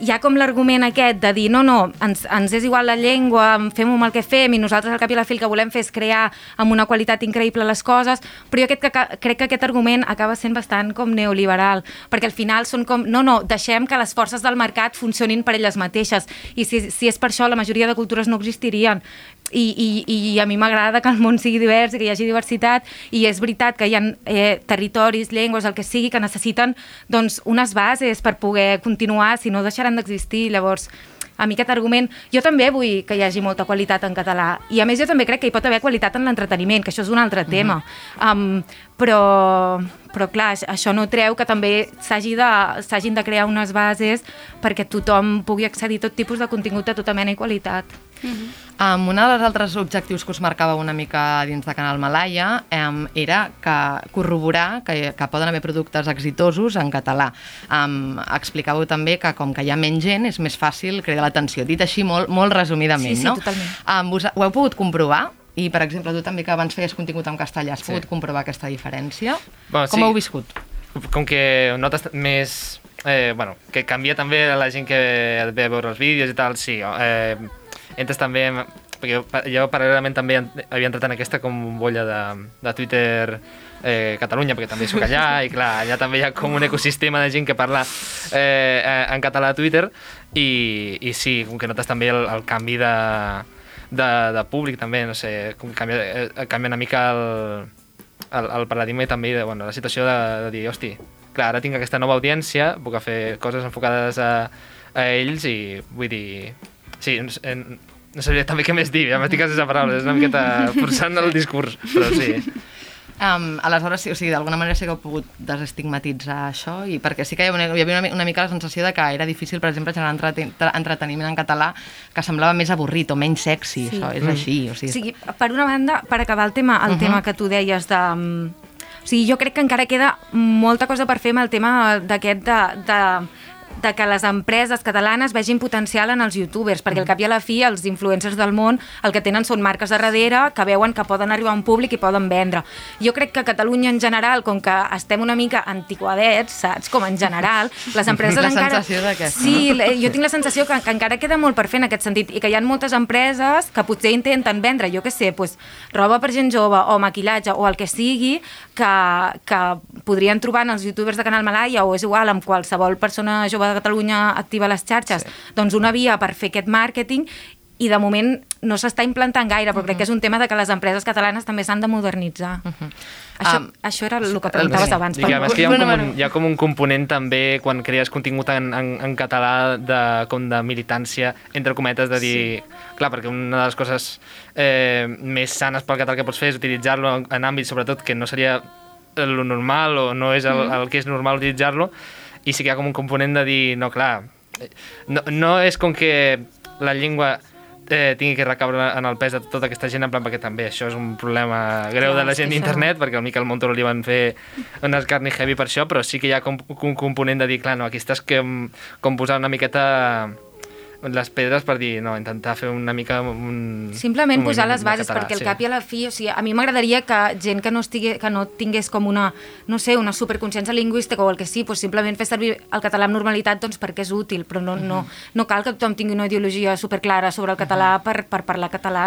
hi ha com l'argument aquest de dir no, no, ens, ens és igual la llengua, fem amb el que fem i nosaltres al cap i a la fi el que volem fer és crear amb una qualitat increïble les coses, però jo aquest, que, crec que aquest argument acaba sent bastant com neoliberal, perquè al final són com, no, no, deixem que les forces del mercat funcionin per elles mateixes i si, si és per això la majoria de cultures no existirien i, i, i a mi m'agrada que el món sigui divers i que hi hagi diversitat i és veritat que hi ha eh, territoris, llengües, el que sigui, que necessiten doncs, unes bases per poder continuar, si no deixaran d'existir. Llavors, a mi aquest argument... Jo també vull que hi hagi molta qualitat en català i a més jo també crec que hi pot haver qualitat en l'entreteniment, que això és un altre tema. um, però, però clar, aix- això no treu que també s'hagi de, s'hagin de crear unes bases perquè tothom pugui accedir a tot tipus de contingut de tota mena i qualitat. Um, un dels altres objectius que us marcava una mica dins de Canal Malaya um, era que corroborar que, que poden haver productes exitosos en català. Um, explicàveu també que com que hi ha menys gent és més fàcil cridar l'atenció. Dit així molt, molt resumidament, Sí, sí, no? totalment. Um, vos, ho heu pogut comprovar? I, per exemple, tu també que abans feies contingut en castellà, has Sí. pogut comprovar aquesta diferència? Bueno, Com sí. heu viscut? Com que notes més... Eh, bueno, que canvia també la gent que ve a veure els vídeos i tal, sí. Eh, entres també... Perquè jo, pa- jo paral·lelament també havia entrat en aquesta com bolla de, de Twitter eh, Catalunya, perquè també sóc allà, i clar, allà també hi ha com un ecosistema de gent que parla eh, eh, en català a Twitter, i, i sí, com que notes també el, el canvi de, de, de públic també, no sé, com canvia, eh, canvia una mica el, el, el paradigma i també de, bueno, la situació de, de dir, hosti, clar, ara tinc aquesta nova audiència, puc fer coses enfocades a, a ells i vull dir, sí, no, sé- no sabia també què més dir, ja m'estic sense paraules, és una miqueta forçant el discurs, però sí. Um, aleshores, sí, o sigui, d'alguna manera sí que heu pogut desestigmatitzar això, i perquè sí que hi havia, una, hi havia una, mica la sensació de que era difícil, per exemple, generar entreten entreteniment en català que semblava més avorrit o menys sexy, Sí. això és Mm. així. O O sigui, sigui, per una banda, per acabar el tema, el Mhm. tema que tu deies de... mm, O sigui, jo crec que encara queda molta cosa per fer amb el tema d'aquest de, de, de que les empreses catalanes vegin potencial en els youtubers, perquè al cap i a la fi els influencers del món el que tenen són marques de darrere que veuen que poden arribar a un públic i poden vendre. Jo crec que Catalunya en general, com que estem una mica antiquadets, saps? Com en general, les empreses La encara... sensació d'aquesta, Sí, jo tinc la sensació que, que encara queda molt per fer en aquest sentit i que hi ha moltes empreses que potser intenten vendre, jo què sé, pues, roba per gent jove o maquillatge o el que sigui que, que podrien trobar en els youtubers de Canal Malaya o és igual amb qualsevol persona jove de Catalunya activa les xarxes, sí. doncs una via per fer aquest màrqueting i de moment no s'està implantant gaire, però crec que és un tema de que les empreses catalanes també s'han de modernitzar. Això, Um, això era el que preguntaves abans. I que, a més, que hi, ha un, bueno. hi ha com un component també quan crees contingut en, en, en català de, com de militància, entre cometes, de dir... Clar, perquè una de les coses eh, més sanes pel català que pots fer és utilitzar-lo en, àmbits, sobretot, que no seria lo normal o no és el, el que és normal utilitzar-lo, i sí que hi ha com un component de dir, no, clar, eh, no, no és com que la llengua eh, tingui que recaure en el pes de tota aquesta gent, en plan, perquè també això és un problema greu Clar, de la gent que d'internet, perquè al Miquel Montoro li van fer un escarni heavy per això, però sí que hi ha com un component de dir, clar, no, aquí estàs com, com posant una miqueta les pedres per dir, no, intentar fer una mica un... Simplement un posar les bases, català, perquè al sí. cap i a la fi, o sigui, a mi m'agradaria que gent que no, estigui, que no tingués com una, no sé, una superconsciència lingüística o el que sí, doncs simplement fer servir el català amb normalitat doncs perquè és útil, però no, no, no cal que tothom tingui una ideologia superclara sobre el català per, per parlar català.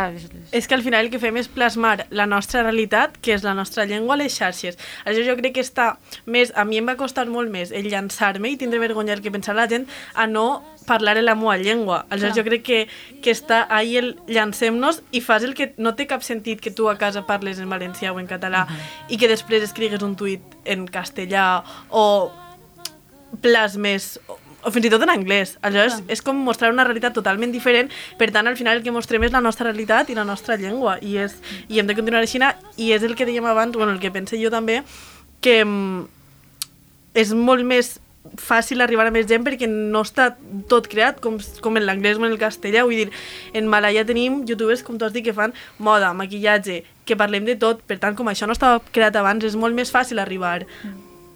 És que al final el que fem és plasmar la nostra realitat, que és la nostra llengua, a les xarxes. Això jo crec que està més... A mi em va costar molt més el llançar-me i tindre vergonya el que pensarà la gent a no parlar en la meva llengua. Aleshores Clar. jo crec que, que està ahí el llancem-nos i fas el que no té cap sentit que tu a casa parles en valencià o en català i que després escrigues un tuit en castellà o plasmes o, fins i tot en anglès. Aleshores, és com mostrar una realitat totalment diferent, per tant, al final el que mostrem és la nostra realitat i la nostra llengua, i, és, i hem de continuar així, i és el que dèiem abans, bueno, el que pense jo també, que mm, és molt més fàcil arribar a més gent perquè no està tot creat com, com en l'anglès o en el castellà. Vull dir, en Malaya tenim youtubers, com tu has dit, que fan moda, maquillatge, que parlem de tot. Per tant, com això no estava creat abans, és molt més fàcil arribar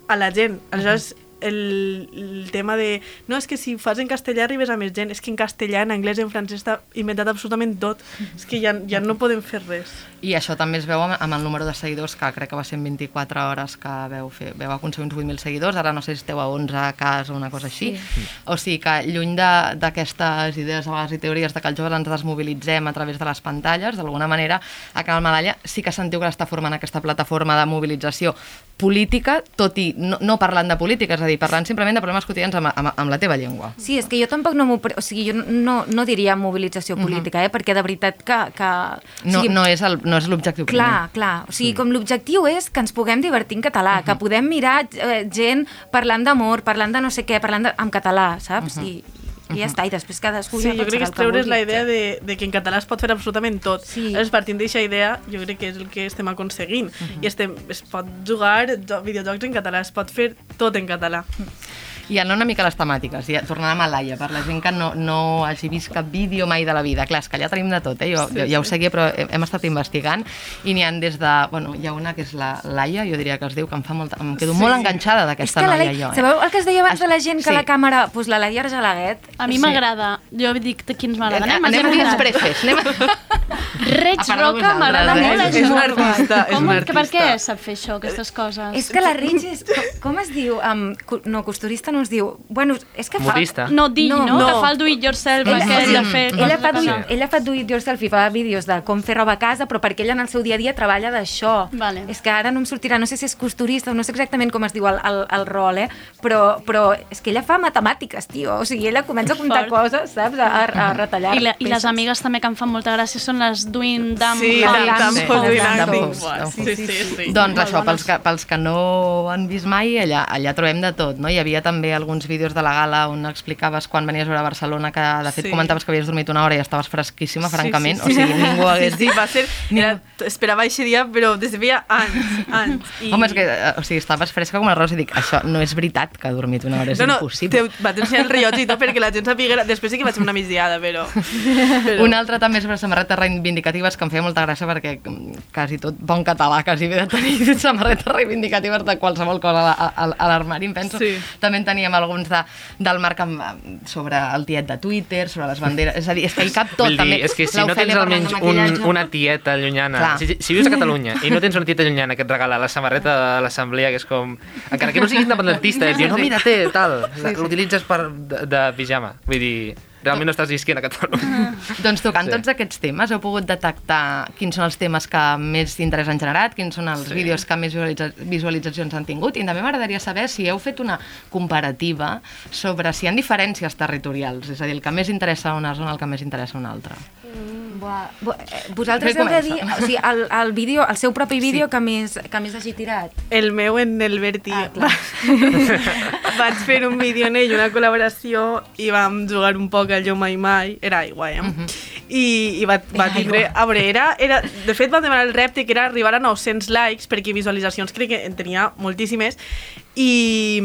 a la gent. Aleshores, el, el tema de... No, és que si fas en castellà arribes a més gent. És que en castellà, en anglès, en francès està inventat absolutament tot. És que ja, ja no podem fer res. I això també es veu amb, amb el número de seguidors, que crec que va ser en 24 hores que veu, fer, veu aconseguir uns 8.000 seguidors, ara no sé si esteu a 11 cas o una cosa així. Sí. O sigui que lluny de- d'aquestes idees a vegades i teories de que els joves ens desmobilitzem a través de les pantalles, d'alguna manera a Canal Malalla sí que sentiu que està formant aquesta plataforma de mobilització política, tot i no, no parlant de política, és a dir, parlant simplement de problemes quotidians amb, amb, amb la teva llengua. Sí, és que jo tampoc no m'ho... O sigui, jo no, no diria mobilització política, eh? perquè de veritat que... que No, o sigui, no és el- no és l'objectiu Clar, primer. clar. O sigui, com l'objectiu és que ens puguem divertir en català, que podem mirar eh, gent parlant d'amor, parlant de no sé què, parlant de, en català, saps? I, i ja està, i després cadascú Sí, ja jo crec que és treure's la idea de, de que en català es pot fer absolutament tot. Sí. Aleshores, partint d'aquesta idea, jo crec que és el que estem aconseguint. I estem, es pot jugar jo- videojocs en català, es pot fer tot en català. I anant una mica a les temàtiques, ja, tornant a Malaya, per la gent que no, no hagi vist cap vídeo mai de la vida. Clar, és que allà tenim de tot, eh? jo, Sí, sí, ja ho seguia, però hem, hem estat investigant i n'hi han des de... Bueno, hi ha una que és la Laia, jo diria que es diu, que em fa molta... Em quedo Sí. molt enganxada És d'aquesta que la noia, Laia, jo. Eh? sabeu el que es deia abans de la gent que sí. la càmera... Doncs pues la Laia Argelaguet. A mi Sí. m'agrada. Jo dic de quins m'agrada. Anem, anem a dir els prefes. Anem a... Reig Roca m'agrada eh? molt, És- això. és una artista, és Com, que Per artista. què sap fer això, aquestes coses? És que la Rich és... Com, com es diu? Um, no, costurista no es diu... Bueno, és que fa... Modista. No, dill, no, no, que fa el do it yourself, Ella, sí, de fer ella, fa a do, ella fa do it yourself i fa vídeos de com fer roba a casa, però perquè ella en el seu dia a dia treballa d'això. Vale. És que ara no em sortirà, no sé si és costurista no sé exactament com es diu el, el, el rol, eh? però, però és que ella fa matemàtiques, tio. O sigui, ella comença a comptar Fort. coses, saps? A, a retallar I, la, I les amigues també que em fan molta gràcia són les Doing Dumb Sí. Dumb Dumb Sí, sí, Sí. Doncs això, pels que, pels que no han vist mai, allà, allà trobem de tot, no? Hi havia també alguns vídeos de la gala on explicaves quan venies a veure Barcelona que de fet Sí. comentaves que havies dormit una hora i estaves fresquíssima, Sí, francament, sí, sí. o sigui, ningú hagués Sí, sí, va ser... Era, esperava aquest dia, però des de feia anys, anys. I... Home, és que, eh, o sigui, estaves fresca com una rosa i dic, això no és veritat que ha dormit una hora, és no, no, impossible. te, vaig ensenyar el rellotge i tot perquè la gent sapiguera... Després sí que vaig fer una migdiada, però... però... Una altra també sobre samarretes reivindicatives que em feia molta gràcia perquè mm, quasi tot bon català quasi ve de tenir samarretes reivindicatives de qualsevol cosa a, a, a l'armari, em penso. Sí. També en teníem alguns de, del Marc amb, sobre el tiet de Twitter, sobre les banderes... És a dir, és que hi cap tot. Vull també. dir, és que si no tens almenys un, una tieta llunyana, Clar. si, si vius a Catalunya i no tens una tieta llunyana que et regala la samarreta de l'assemblea, que és com... Encara que no siguis independentista, et diu, no, mira, té, tal, l'utilitzes per, de, de pijama. Vull dir, realment no estàs visquent a Catalunya. Doncs tocant Sí. tots aquests temes, heu pogut detectar quins són els temes que més interès han generat, quins són els Sí. vídeos que més visualitza visualitzacions han tingut, i també m'agradaria saber si heu fet una comparativa sobre si hi ha diferències territorials, és a dir, el que més interessa a una zona, el que més interessa a una altra. Buah, bu- eh, vosaltres heu de dir, o sigui, el, el, vídeo, el seu propi vídeo que, més, que més hagi tirat. El meu en el Berti. Ah, clar. Vaig fer un vídeo en ell, una col·laboració, i vam jugar un poc al Jo Mai Mai, era aigua, eh? I, i va, va Era tindre... aigua. A veure, era, era, de fet, vam demanar el repte que era arribar a 900 likes, perquè visualitzacions crec que en tenia moltíssimes, i,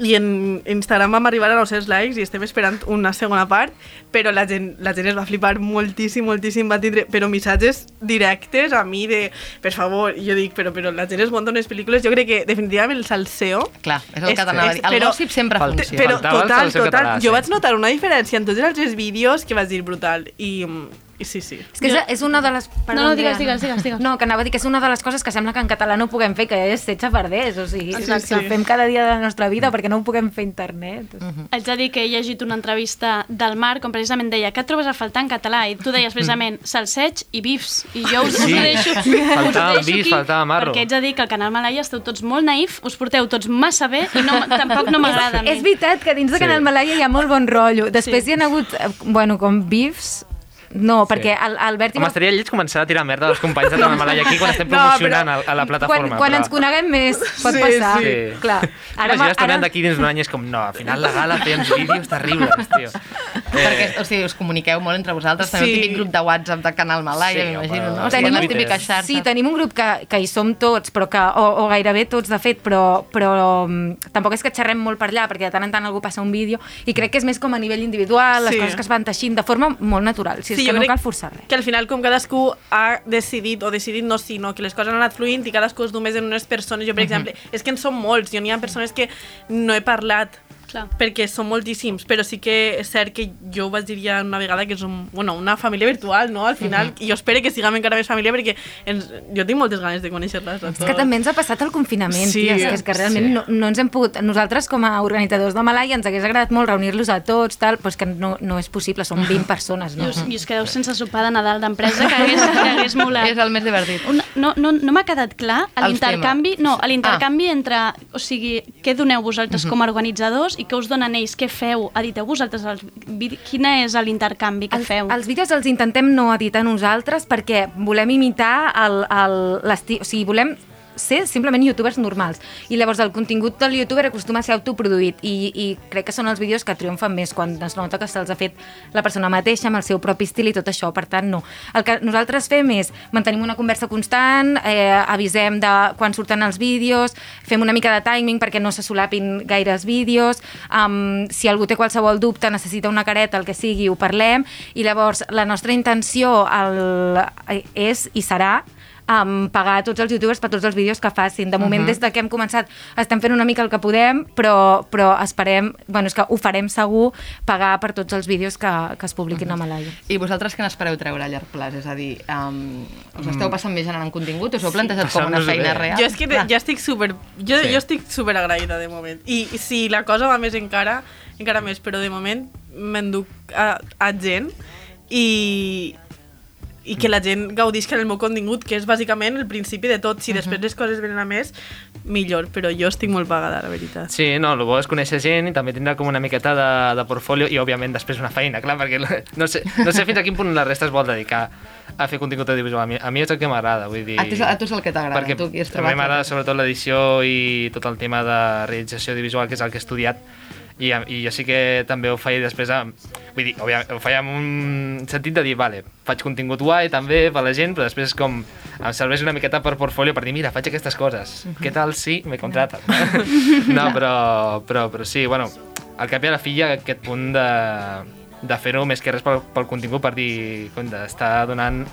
i en Instagram vam arribar a 900 likes i estem esperant una segona part, però la gent, la gent es va flipar moltíssim, moltíssim, va tindre, però missatges directes a mi de, per favor, jo dic, però, però la gent es munta unes pel·lícules, jo crec que definitivament el salseo... Clar, és el que t'anava a dir. El gossip sempre funciona. Però total, total, català, jo sí. vaig notar una diferència en tots els vídeos que vaig dir brutal, i sí, sí. És que és, és una de les... No, no, digues, digues, digues, digues. No, que anava a dir que és una de les coses que sembla que en català no puguem fer, que és ser xafarders, o sigui, Sí, sí, sí. fem cada dia de la nostra vida perquè no ho puguem fer a internet. Haig de dir que he llegit una entrevista del Marc on precisament deia què et trobes a faltar en català? I tu deies precisament salseig i bifs. I jo us, us Sí, ho deixo, faltava us deixo bif, aquí, faltava marro. Perquè haig de dir que al canal Malaya esteu tots molt naïf, us porteu tots massa bé i no, tampoc no m'agrada a mi. És veritat que dins de Sí. Canal Malaya hi ha molt bon rotllo. Després hi ha hagut, eh, bueno, com bifs... No, perquè el, el Berti... Home, estaria lleig començar a tirar merda dels companys de Tana Malaya aquí quan estem No, promocionant però a, la Quan, plataforma. quan però... ens coneguem més, pot Sí, passar. sí. Clar. Ara, Imagina't ara- d'aquí dins d'un any és com, no, al final la gala feien vídeos terribles, tio. Perquè, o sigui, us comuniqueu molt entre vosaltres, també Sí. el típic grup de WhatsApp de Canal Malaya, Sí, m'imagino, no? Tenim la un- típica xarxa. Sí, tenim un grup que, que hi som tots, però que, o, o gairebé tots, de fet, però, però mm, tampoc és que xerrem molt per allà, perquè de tant en tant algú passa un vídeo, i crec que és més com a nivell individual, les Sí. coses que es van teixint de forma molt natural, si és Sí, que no cal forçar res. Que al final, com cadascú ha decidit, o decidit no, sinó que les coses han anat fluint i cadascú es només en unes persones. Jo, per Mhm. exemple, és que en som molts, jo n'hi ha persones que no he parlat Clar. perquè són moltíssims, però sí que és cert que jo ho vaig dir ja una vegada que som bueno, una família virtual, no? Al final, Mhm. i jo espero que siguem encara més família perquè ens, jo tinc moltes ganes de conèixer-les. És que també ens ha passat el confinament, Sí. ties, que és que realment Sí. no, no ens hem pogut... Nosaltres, com a organitzadors de Malaya, ens hagués agradat molt reunir-los a tots, tal, però és que no, no és possible, som 20 persones. I No? us, I us quedeu sense sopar de Nadal d'empresa, que hagués, que hagués molat. És el més divertit. No no, no m'ha quedat clar l'intercanvi no, temes. l'intercanvi ah. entre... O sigui, què doneu vosaltres com a organitzadors i què us donen ells? Què feu? Editeu vosaltres els vídeos? Quina és l'intercanvi que Els, feu? els vídeos els intentem no editar nosaltres perquè volem imitar el, el, l'estil... O sigui, volem ser simplement youtubers normals. I llavors el contingut del youtuber acostuma a ser autoproduït i, i crec que són els vídeos que triomfen més quan es nota que se'ls ha fet la persona mateixa amb el seu propi estil i tot això. Per tant, no. El que nosaltres fem és mantenim una conversa constant, eh, avisem de quan surten els vídeos, fem una mica de timing perquè no se solapin gaires vídeos, um, si algú té qualsevol dubte, necessita una careta, el que sigui, ho parlem, i llavors la nostra intenció el, és i serà um, pagar a tots els youtubers per tots els vídeos que facin. De moment, Mhm. des de que hem començat, estem fent una mica el que podem, però, però esperem, bueno, és que ho farem segur, pagar per tots els vídeos que, que es publiquin a Malaya. I vosaltres què n'espereu treure a llarg plaç? És a dir, um, us esteu Mm. passant bé generant contingut? Us heu plantejat Sí, com una feina bé. real? Jo és que Clar. ja estic super... Jo, Sí. jo estic super agraïda de moment. I, I si la cosa va més encara, encara més, però de moment m'enduc a, a gent i, i que la gent gaudisca del meu contingut, que és bàsicament el principi de tot. Si després les coses venen a més, millor, però jo estic molt pagada, la veritat. Sí, no, el bo és conèixer gent i també tindre com una miqueta de, de portfolio i, òbviament, després una feina, clar, perquè no sé, no sé fins a quin punt la resta es vol dedicar a fer contingut audiovisual. A mi, a mi és el que m'agrada, vull dir... A tu, a tu és el que t'agrada, perquè tu qui has a trobat. mi m'agrada sobretot l'edició i tot el tema de realització audiovisual, que és el que he estudiat, i, i jo sí que també ho feia després amb, vull dir, ho feia amb un sentit de dir, vale, faig contingut guai també per la gent, però després com em serveix una miqueta per portfolio per dir, mira, faig aquestes coses, què tal si me contraten? no, però, però, però sí, bueno, al cap i a la fi hi ha aquest punt de, de fer-ho més que res pel, pel contingut, per dir, com d'estar donant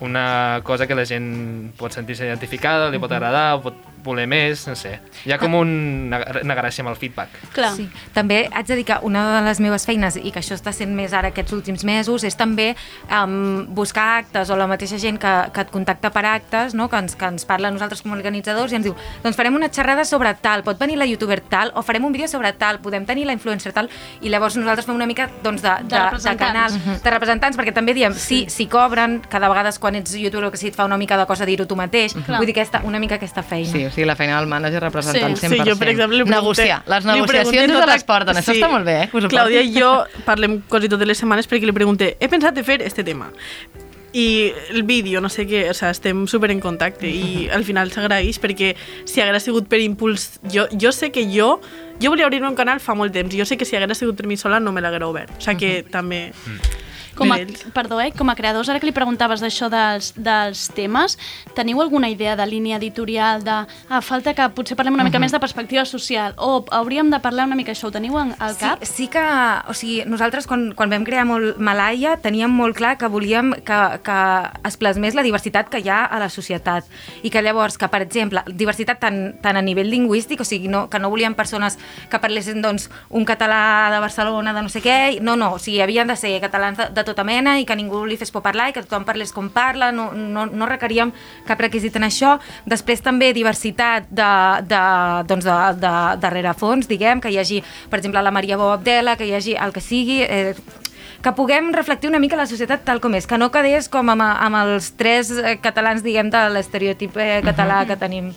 una cosa que la gent pot sentir-se identificada, li pot agradar, o pot voler més, no sé. Hi ha com un, una, una gràcia amb el feedback. Clar. Sí. També haig de dir que una de les meves feines, i que això està sent més ara aquests últims mesos, és també um, buscar actes o la mateixa gent que, que et contacta per actes, no? que, ens, que ens parla a nosaltres com a organitzadors i ens diu doncs farem una xerrada sobre tal, pot venir la youtuber tal, o farem un vídeo sobre tal, podem tenir la influencer tal, i llavors nosaltres fem una mica doncs, de, de, de, de representants. canal, Mhm. de representants, perquè també diem, sí, si cobren, cada vegada quan ets youtuber o que sí, et fa una mica de cosa dir-ho tu mateix, Clar. vull dir aquesta, una mica aquesta feina. Sí, sigui, la feina del manager representant Sí, 100%. sí, jo, per exemple, li pregunté... Negociar. Les negociacions tota de la- transporten. Això està molt bé, eh? que us Clàudia i jo parlem quasi totes les setmanes perquè li pregunté he pensat de fer este tema i el vídeo, no sé què, o sea, estem super en contacte i al final s'agraeix perquè si hagués sigut per impuls jo, jo sé que jo jo volia obrir un canal fa molt temps i jo sé que si hagués sigut per mi sola no me l'haguera obert o sigui que també Com a, perdó, eh? com a creadors, ara que li preguntaves d'això dels, dels temes, teniu alguna idea de línia editorial, de ah, falta que potser parlem una mica Mhm. més de perspectiva social, o hauríem de parlar una mica això, ho teniu en- al cap? Sí, sí que, o sigui, nosaltres quan, quan vam crear molt Malaya teníem molt clar que volíem que, que es plasmés la diversitat que hi ha a la societat i que llavors, que per exemple, diversitat tant, tant a nivell lingüístic, o sigui, no, que no volíem persones que parlessin doncs, un català de Barcelona, de no sé què, no, no, o sigui, havien de ser catalans de, de tota mena i que ningú li fes por parlar i que tothom parlés com parla, no, no, no requeríem cap requisit en això. Després també diversitat de, de, doncs de, de, de rerefons, diguem, que hi hagi, per exemple, la Maria Bou Abdela, que hi hagi el que sigui, eh, que puguem reflectir una mica la societat tal com és, que no quedés com amb, amb els tres eh, catalans, diguem, de l'estereotip eh, català que tenim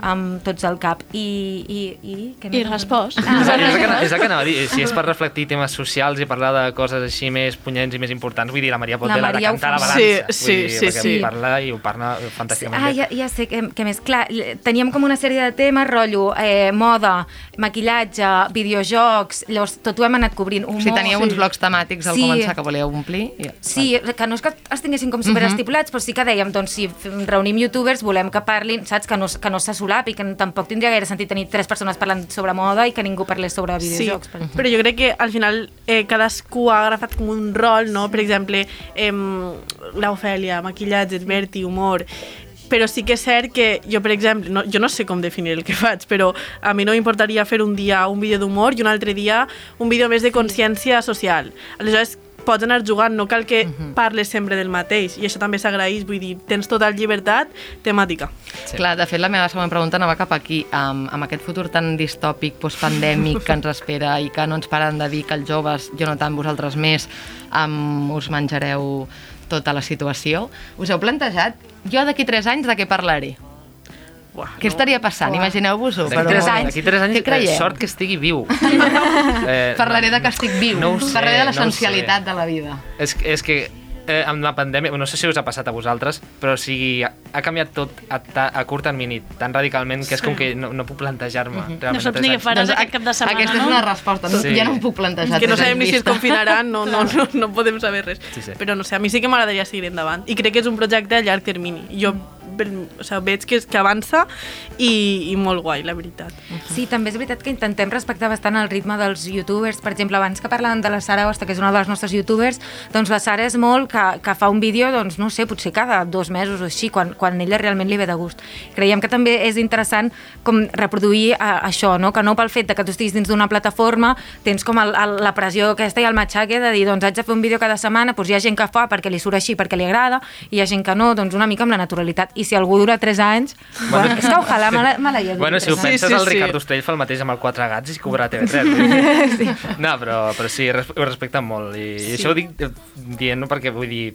amb tots al cap. I, i, i, què I més? respost. Ah, És, el- és, el que, és el que anava a dir, si és per reflectir temes socials i parlar de coses així més punyents i més importants, vull dir, la Maria pot La la de Maria ho cantar la balança. Sí, vull dir, sí, perquè sí. parla i ho parla fantàsticament Ah, bé. ja, ja sé què, què més. Clar, teníem com una sèrie de temes, rotllo, eh, moda, maquillatge, videojocs, llavors tot ho hem anat cobrint. Humor, Si teníeu uns blocs temàtics al Sí. començar que volíeu omplir... Ja. Sí, que no és que es tinguessin com superestipulats, però sí que dèiem, doncs si reunim youtubers volem que parlin, saps, que no, que no se solapi, que tampoc tindria gaire sentit tenir tres persones parlant sobre moda i que ningú parlés sobre Sí, videojocs. per exemple. però jo crec que al final eh, cadascú ha agafat com un rol, no? Per exemple, eh, l'Ofèlia, maquillatge, Berti, humor... Però sí que és cert que jo, per exemple, no, jo no sé com definir el que faig, però a mi no m'importaria fer un dia un vídeo d'humor i un altre dia un vídeo més de consciència social. Aleshores, pots anar jugant, no cal que parles sempre del mateix, i això també s'agraeix, vull dir, tens total llibertat temàtica. Sí. Clar, de fet, la meva següent pregunta anava cap aquí, amb, amb aquest futur tan distòpic, postpandèmic que ens espera i que no ens paren de dir que els joves, jo no tant, vosaltres més, um, us menjareu tota la situació. Us heu plantejat, jo d'aquí 3 anys de què parlaré? Buah, Què estaria passant? Imagineu-vos-ho. D'aquí tres anys, d'aquí tres anys eh, sort que estigui viu. eh, Parlaré de que estic viu, No sé, parlaré de no l'essencialitat sé. de la vida. És, és que eh, amb la pandèmia, no sé si us ha passat a vosaltres, però o sigui, ha, ha canviat tot a, ta, a curt termini tan radicalment que és com que no, no puc plantejar-me. Mhm. realment, No saps ni què faràs Doncs aquest cap de setmana, Aquesta és no? una resposta, no, Sí. ja no em puc plantejar. que no sabem ni si es confinaran, no, no, no, no podem saber res. Sí, sí. Però no sé, a mi sí que m'agradaria seguir endavant. I crec que és un projecte a llarg termini. Jo ve- o sigui, veig que, que avança i, i molt guai, la veritat. Sí, també és veritat que intentem respectar bastant el ritme dels youtubers. Per exemple, abans que parlàvem de la Sara Osta, que és una de les nostres youtubers, doncs la Sara és molt que, que fa un vídeo, doncs no sé, potser cada dos mesos o així, quan, quan ella realment li ve de gust. Creiem que també és interessant com reproduir a, això, no? que no pel fet de que tu estiguis dins d'una plataforma tens com el, el, la pressió aquesta i el matxaque de dir, doncs haig de fer un vídeo cada setmana, doncs hi ha gent que fa perquè li surt així, perquè li agrada, i hi ha gent que no, doncs una mica amb la naturalitat. I si algú dura 3 anys, bueno, Bueno. és que ojalà me la, me la llevi Bueno, si ho penses, Sí, sí, el Ricard sí. Ostrell fa el mateix amb el Quatre Gats i cobra TV3. vull dir. Sí. No, però, però sí, res- ho respecten molt. I, sí. i això ho dic eh, dient-ho perquè, vull dir,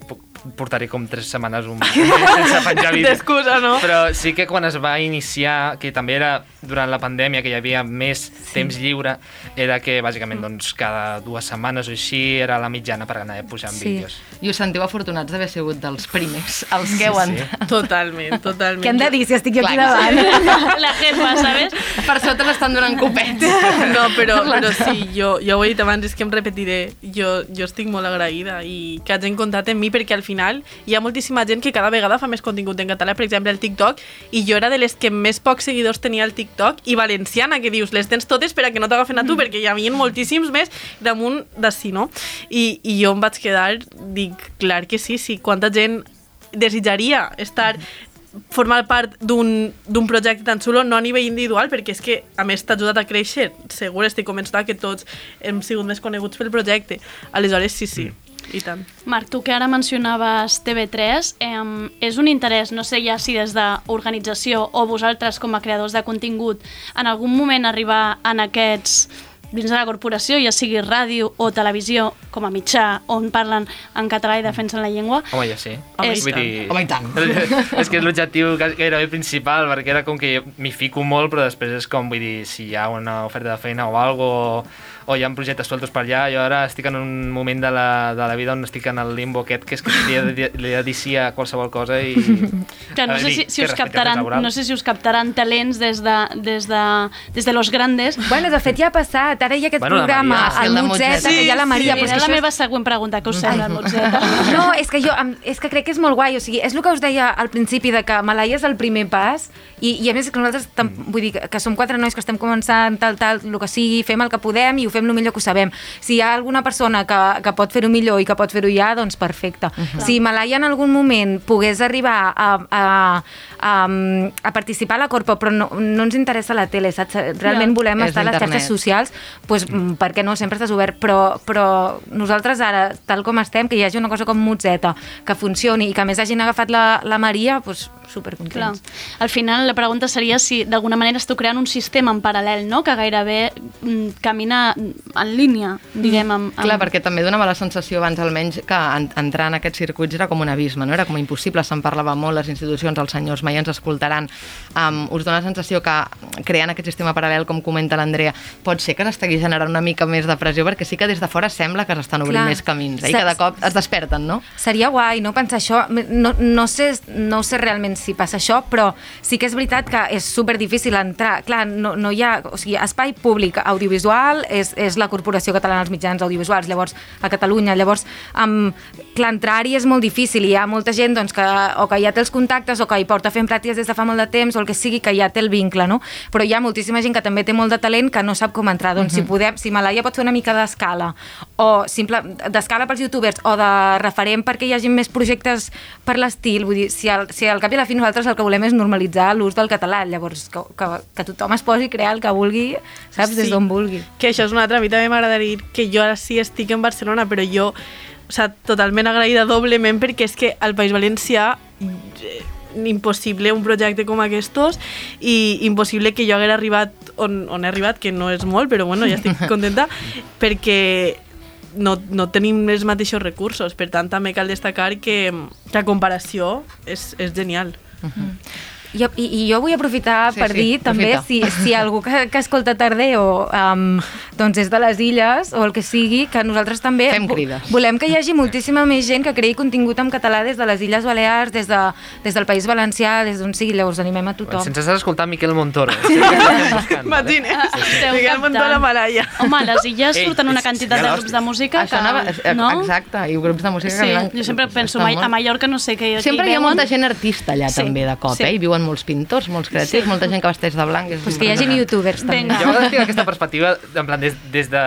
portaré com tres setmanes un... sense penjar vídeo. D'excusa, no? Però sí que quan es va iniciar, que també era durant la pandèmia, que hi havia més sí. temps lliure, era que bàsicament doncs, cada dues setmanes o així era la mitjana per anar pujant Sí. vídeos. I us sentiu afortunats d'haver sigut dels primers, els que heu Sí, sí. entrat. Totalment, totalment. Què hem de dir si estic jo aquí davant? La jefa, ¿sabes? Per sota l'estan donant copets. No, però, però sí, jo, jo ho he dit abans, és que em repetiré. Jo, jo estic molt agraïda i que hagin comptat en mi perquè al final hi ha moltíssima gent que cada vegada fa més contingut en català, per exemple, el TikTok, i jo era de les que més pocs seguidors tenia al TikTok, i valenciana, que dius, les tens totes per a que no t'agafen a tu, perquè hi havia moltíssims més damunt d'ací, no? I, I jo em vaig quedar, dic, clar que sí, sí, quanta gent desitjaria estar formar part d'un d'un projecte tan xulo, no a nivell individual, perquè és que, a més, t'ha ajudat a créixer. Segur, estic convençuda que tots hem sigut més coneguts pel projecte. Aleshores, sí, sí, i tant. Marc, tu que ara mencionaves TV3, eh, és un interès, no sé ja si des d'organització o vosaltres com a creadors de contingut, en algun moment arribar en aquests dins de la corporació, ja sigui ràdio o televisió, com a mitjà, on parlen en català i defensen la llengua. Home, ja sí. Home, i Vull tant. dir... Home, i tant. és que és l'objectiu ga- gairebé principal, perquè era com que m'hi fico molt, però després és com, vull dir, si hi ha una oferta de feina o algo, o, o hi ha projectes sueltos per allà, jo ara estic en un moment de la, de la vida on estic en el limbo aquest, que és que li he de, dir- li he de dir sí a qualsevol cosa i... Que no a sé dir, si, si us captaran, no sé si us captaran talents des de, des de, des de los grandes. Bueno, de fet ja ha passat, ara hi ha aquest Bueno, programa, Maria. el Sí, Motzeta, Motzeta. que hi ha la Maria. Sí, però és la això meva següent pregunta, que us sembla, el Motzeta. No, és que jo és que crec que és molt guai, o sigui, és el que us deia al principi de que Malaya és el primer pas i, i a més és que nosaltres, tam, vull dir, que, que som quatre nois que estem començant tal, tal, el que sigui, fem el que podem i ho fem el millor que ho sabem. Si hi ha alguna persona que, que pot fer-ho millor i que pot fer-ho ja, doncs perfecte. Uh -huh. Si Malaya en algun moment pogués arribar a, a, a, a participar a la Corpo, però no, no ens interessa la tele, saps? Realment Ja. volem estar a les xarxes socials, doncs, mm, per què no? Sempre estàs obert, però, però nosaltres ara, tal com estem, que hi hagi una cosa com Motzeta, que funcioni i que més hagin agafat la, la Maria, doncs Clar. supercontents. Al final la pregunta seria si d'alguna manera esteu creant un sistema en paral·lel, no? que gairebé mm, camina en línia, diguem, amb, amb... Clar, perquè també donava la sensació abans almenys que en, entrar en aquests circuits era com un abisme, no? era com impossible, se'n parlava molt, les institucions, els senyors mai ens escoltaran. Um, us dona la sensació que creant aquest sistema paral·lel, com comenta l'Andrea, pot ser que s'estigui generant una mica més de pressió, perquè sí que des de fora sembla que s'estan obrint Clar. més camins, eh? i cada cop es desperten, no? Seria guai, no pensar això. No, no, sé, no sé realment si passa això, però sí que és veritat que és super difícil entrar. Clar, no, no hi ha... O sigui, espai públic audiovisual és, és la Corporació Catalana dels Mitjans Audiovisuals, llavors a Catalunya. Llavors, um, clar, entrar-hi és molt difícil hi ha molta gent doncs, que, o que ja té els contactes o que hi porta fent pràctiques des de fa molt de temps o el que sigui, que ja té el vincle, no? Però hi ha moltíssima gent que també té molt de talent que no sap com entrar. Doncs si Mhm. podem, si Malaya pot fer una mica d'escala o simple d'escala pels youtubers o de referent perquè hi hagi més projectes per l'estil, vull dir, si al, si al cap i a la fi nosaltres el que volem és normalitzar l'ús del català, llavors que, que, que tothom es posi a crear el que vulgui, saps, des Sí. d'on vulgui. Que això és una altra, a mi també m'agradaria dir que jo ara sí estic en Barcelona, però jo, o sea, totalment agraïda doblement perquè és que al País Valencià eh, impossible un projecte com aquests i impossible que jo haguera arribat on, on he arribat, que no és molt, però bueno, ja estic contenta, perquè no, no tenim els mateixos recursos. Per tant, també cal destacar que, que a comparació és, és genial. Jo, i, I jo vull aprofitar Sí, per sí, dir també si, si algú que, que escolta Tardeo um, doncs és de les illes o el que sigui, que nosaltres també volem que hi hagi moltíssima més gent que creï contingut en català des de les Illes Balears, des, de, des del País Valencià, des d'on sigui, llavors animem a tothom. Sense estar escoltant Miquel Montoro. Imagina, Esteu Miquel Montoro captant. a Malaya. Home, les illes Ei, surten una quantitat de l'hòstia. grups de música que... anava, eh, no? Exacte, i grups de música Sí, que jo sempre penso, a Mallorca no sé què... Sempre hi ha molta gent artista allà Sí, també de cop, sí. eh? I viuen molts pintors, molts creatius, Sí. molta gent que vesteix de blanc. És Pues que hi impressionant. youtubers també. Vinga. Jo a vegades tinc aquesta perspectiva, en plan, des, des de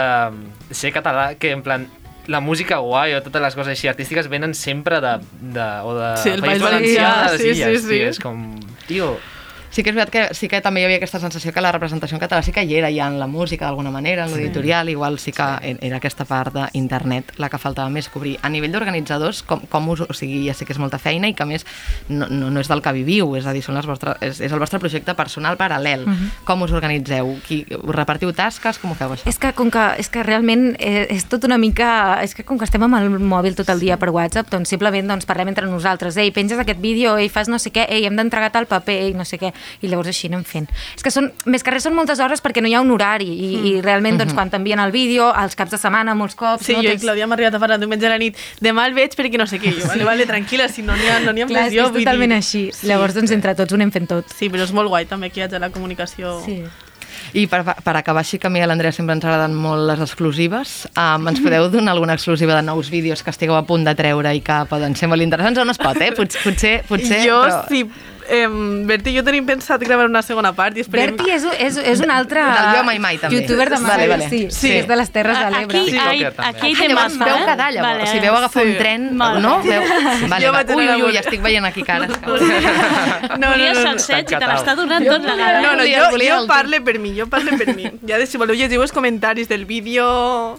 ser català, que en plan, la música guai o totes les coses així artístiques venen sempre de, de, o de Sí, el País Valencià, Valencià, de les sí, illes, sí, tio, sí. és com, tio, Sí que és veritat que sí que també hi havia aquesta sensació que la representació en català sí que hi era ja en la música d'alguna manera, en l'editorial, igual sí que era aquesta part d'internet la que faltava més cobrir. A nivell d'organitzadors, com, com us, o sigui, ja sé que és molta feina i que més no, no, no és del que viviu, és a dir, són les vostres, és, és el vostre projecte personal paral·lel. Mhm. Com us organitzeu? Qui, us repartiu tasques? Com ho feu això? És que com que, és que realment eh, és tot una mica... És que com que estem amb el mòbil tot el dia per WhatsApp, doncs simplement doncs, parlem entre nosaltres. Ei, penges aquest vídeo, ei, fas no sé què, ei, hem d'entregar tal paper, ei, no sé què. I llavors així anem fent. És que són, més que res són moltes hores perquè no hi ha un horari i, i realment doncs, Mhm. quan t'envien el vídeo, als caps de setmana molts cops... Sí, no, jo i tens- Clàudia hem arribat a parlar diumenge a la nit. Demà el veig perquè no sé què. Jo, vale, vale, tranquil·la, si no n'hi ha, no n'hi ha Clar, pressió. és totalment dir. així. Llavors, doncs, entre tots ho anem fent tot. Sí, però és molt guai també que hi hagi la comunicació. Sí. I per, per acabar així, que a mi i a l'Andrea sempre ens agraden molt les exclusives, um, ens podeu donar alguna exclusiva de nous vídeos que estigueu a punt de treure i que poden ser molt interessants o no es pot, eh? Potser, potser, potser jo, però... si eh, Berti i jo tenim pensat gravar una segona part i esperem... Berti és, és, és un altre Jo Mai Mai, també. youtuber de Vale, Madrid, vale. sí, Sí. sí. és de les Terres de l'Ebre. Aquí, hay, aquí hay Ah, llavors temazo, veu eh? quedar, llavors. Vale, o sigui, veu agafar sí. un tren, Molt no? Veu... Vale, Jo va. Ui, ui, ui, estic veient aquí cares. No, no, Volies no, no. el set i te l'està donant tot la gana. No, no, jo, jo parle per mi, jo parle per mi. Ja de, si voleu llegiu els comentaris del vídeo,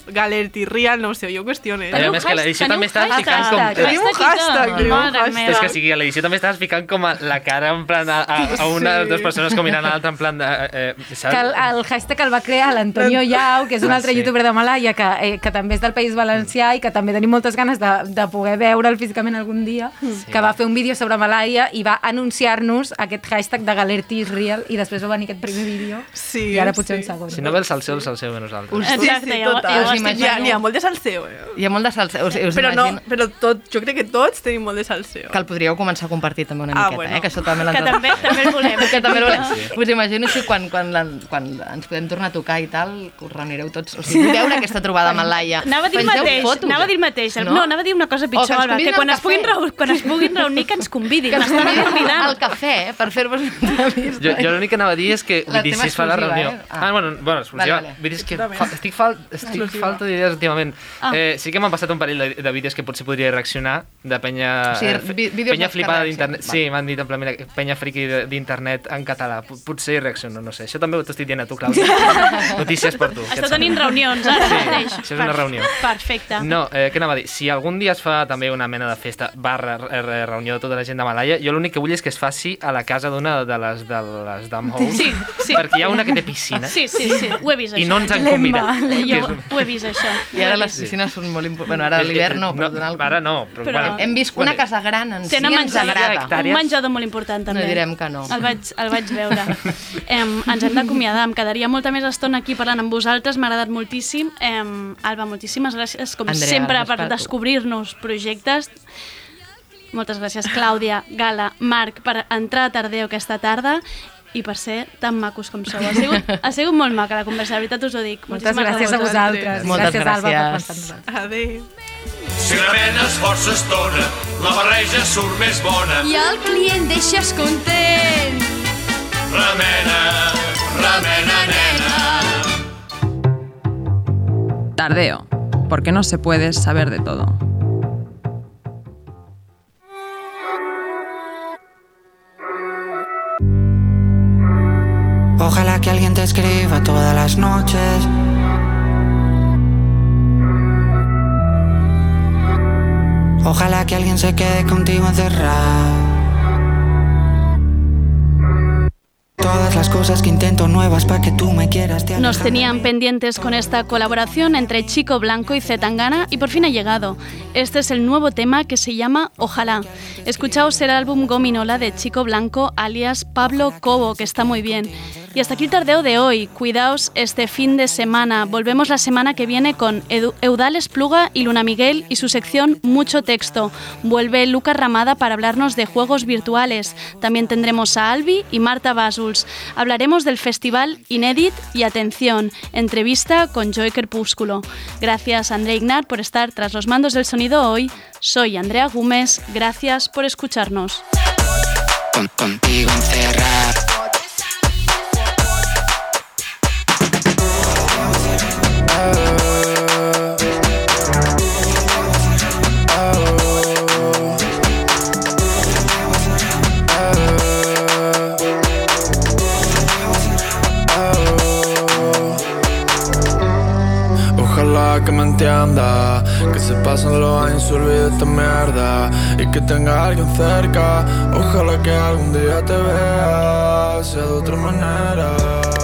Galerty Real, no ho sé, jo qüestiones. I a més que l'edició també estàs ficant com... Tenim un hashtag, tenim un hashtag. És que sigui, a l'edició també estàs ficant com a la cara en plan a, a, a una de Sí. dues persones com mirant a l'altra en plan de... Eh, eh, saps? que el, el hashtag el va crear l'Antonio Yau, que és un Ah, altre sí. youtuber de Malaya, que, eh, que també és del País Valencià i que també tenim moltes ganes de, de poder veure'l físicament algun dia, Sí. que va fer un vídeo sobre Malaya i va anunciar-nos aquest hashtag de Galerty is real i després va venir aquest primer vídeo Sí, i ara potser sí. un segon. Si no ve el salseu, el salseu de nosaltres. Us- Sí, Exacte, sí, total. Us imagino. Ha, veient. n'hi ha molt de salseo, eh? Hi ha molt de salsa. Us, us Però, no, imagino però tot, jo crec que tots tenim molt de salseo. que el podríeu començar a compartir també una Ah, miqueta, bueno. eh? Que això també Que l'han també, també el volem. que també el volem. Sí. Us imagino que quan, quan, la, quan ens podem tornar a tocar i tal, que us reunireu tots. O sigui, veure aquesta trobada amb el Laia. Anava a dir el Pengeu mateix, fotos. anava a dir el mateix. No, no anava a dir una cosa que pitjor, ens Alba, que quan es, puguin reunir, quan es puguin reunir que ens convidin. Que ens convidin al cafè eh, per fer-vos una entrevista. Jo, jo l'únic que anava a dir és que La vull dir, si es fa la reunió... eh? Ah. Ah, bueno, bueno exclusiva. Vale, vale. Vull dir, és que fa, estic, fal, estic Exclusiva. falta d'idees últimament. Ah. Eh, sí que m'han passat un parell de, de vídeos que potser podria reaccionar de penya... O sigui, eh, vídeos penya flipada d'internet. sí. Sí, m'han dit en plan, mira, penya friqui de- d'internet en català. P- Potser hi reacciono, no sé. Això també t'ho estic dient a tu, Clàudia. Notícies per tu. Està tenint sembla? reunions ara Sí, mateix. això és una reunió. Perfecte. No, eh, què anava a dir? Si algun dia es fa també una mena de festa barra eh, re- reunió de tota la gent de Malaya, jo l'únic que vull és que es faci a la casa d'una de les, de les Damhouse. Sí, sí. Perquè hi ha una que té piscina. Sí, sí, sí, ho he vist, I això. no ens han convidat. Jo és- ho he vist, això. I ara les piscines són molt importants. Bueno, ara a l'hivern no, però donar el... Ara no, però, Però- bueno, Hem vist una casa gran en si ens agrada. un menjador molt important, també. No direm que no. El vaig, el vaig veure. em, ens hem d'acomiadar. Em quedaria molta més estona aquí parlant amb vosaltres. M'ha agradat moltíssim. Em, Alba, moltíssimes gràcies, com Andrea, sempre, per descobrir-nos projectes. Moltes gràcies, Clàudia, Gala, Marc, per entrar a Tardeo aquesta tarda i per ser tan macos com sou. Ha sigut, ha sigut molt maca la conversa, la veritat us ho dic. Moltes Moltíssimes gràcies a vosaltres. Moltes gràcies, Alba, per gràcies. pensar. Adéu. Si remenes força estona, la barreja surt més bona. I el client deixes content. Remena, remena, nena. Tardeo, porque no se puede saber de todo. Ojalá que alguien te escriba todas las noches. Ojalá que alguien se quede contigo encerrado. Todas las cosas que intento nuevas para que tú me quieras te Nos tenían pendientes con esta colaboración entre Chico Blanco y Zetangana y por fin ha llegado. Este es el nuevo tema que se llama Ojalá. Escuchaos el álbum Gominola de Chico Blanco alias Pablo Cobo, que está muy bien. Y hasta aquí el tardeo de hoy. Cuidaos este fin de semana. Volvemos la semana que viene con Edu- Eudales Pluga y Luna Miguel y su sección Mucho Texto. Vuelve Lucas Ramada para hablarnos de juegos virtuales. También tendremos a Albi y Marta Hablaremos del festival Inédit y atención, entrevista con Joy Crepúsculo. Gracias André Ignat por estar tras los mandos del sonido hoy. Soy Andrea Gómez. Gracias por escucharnos. Que se pasen los años y olvide esta mierda y que tenga alguien cerca. Ojalá que algún día te vea, sea de otra manera.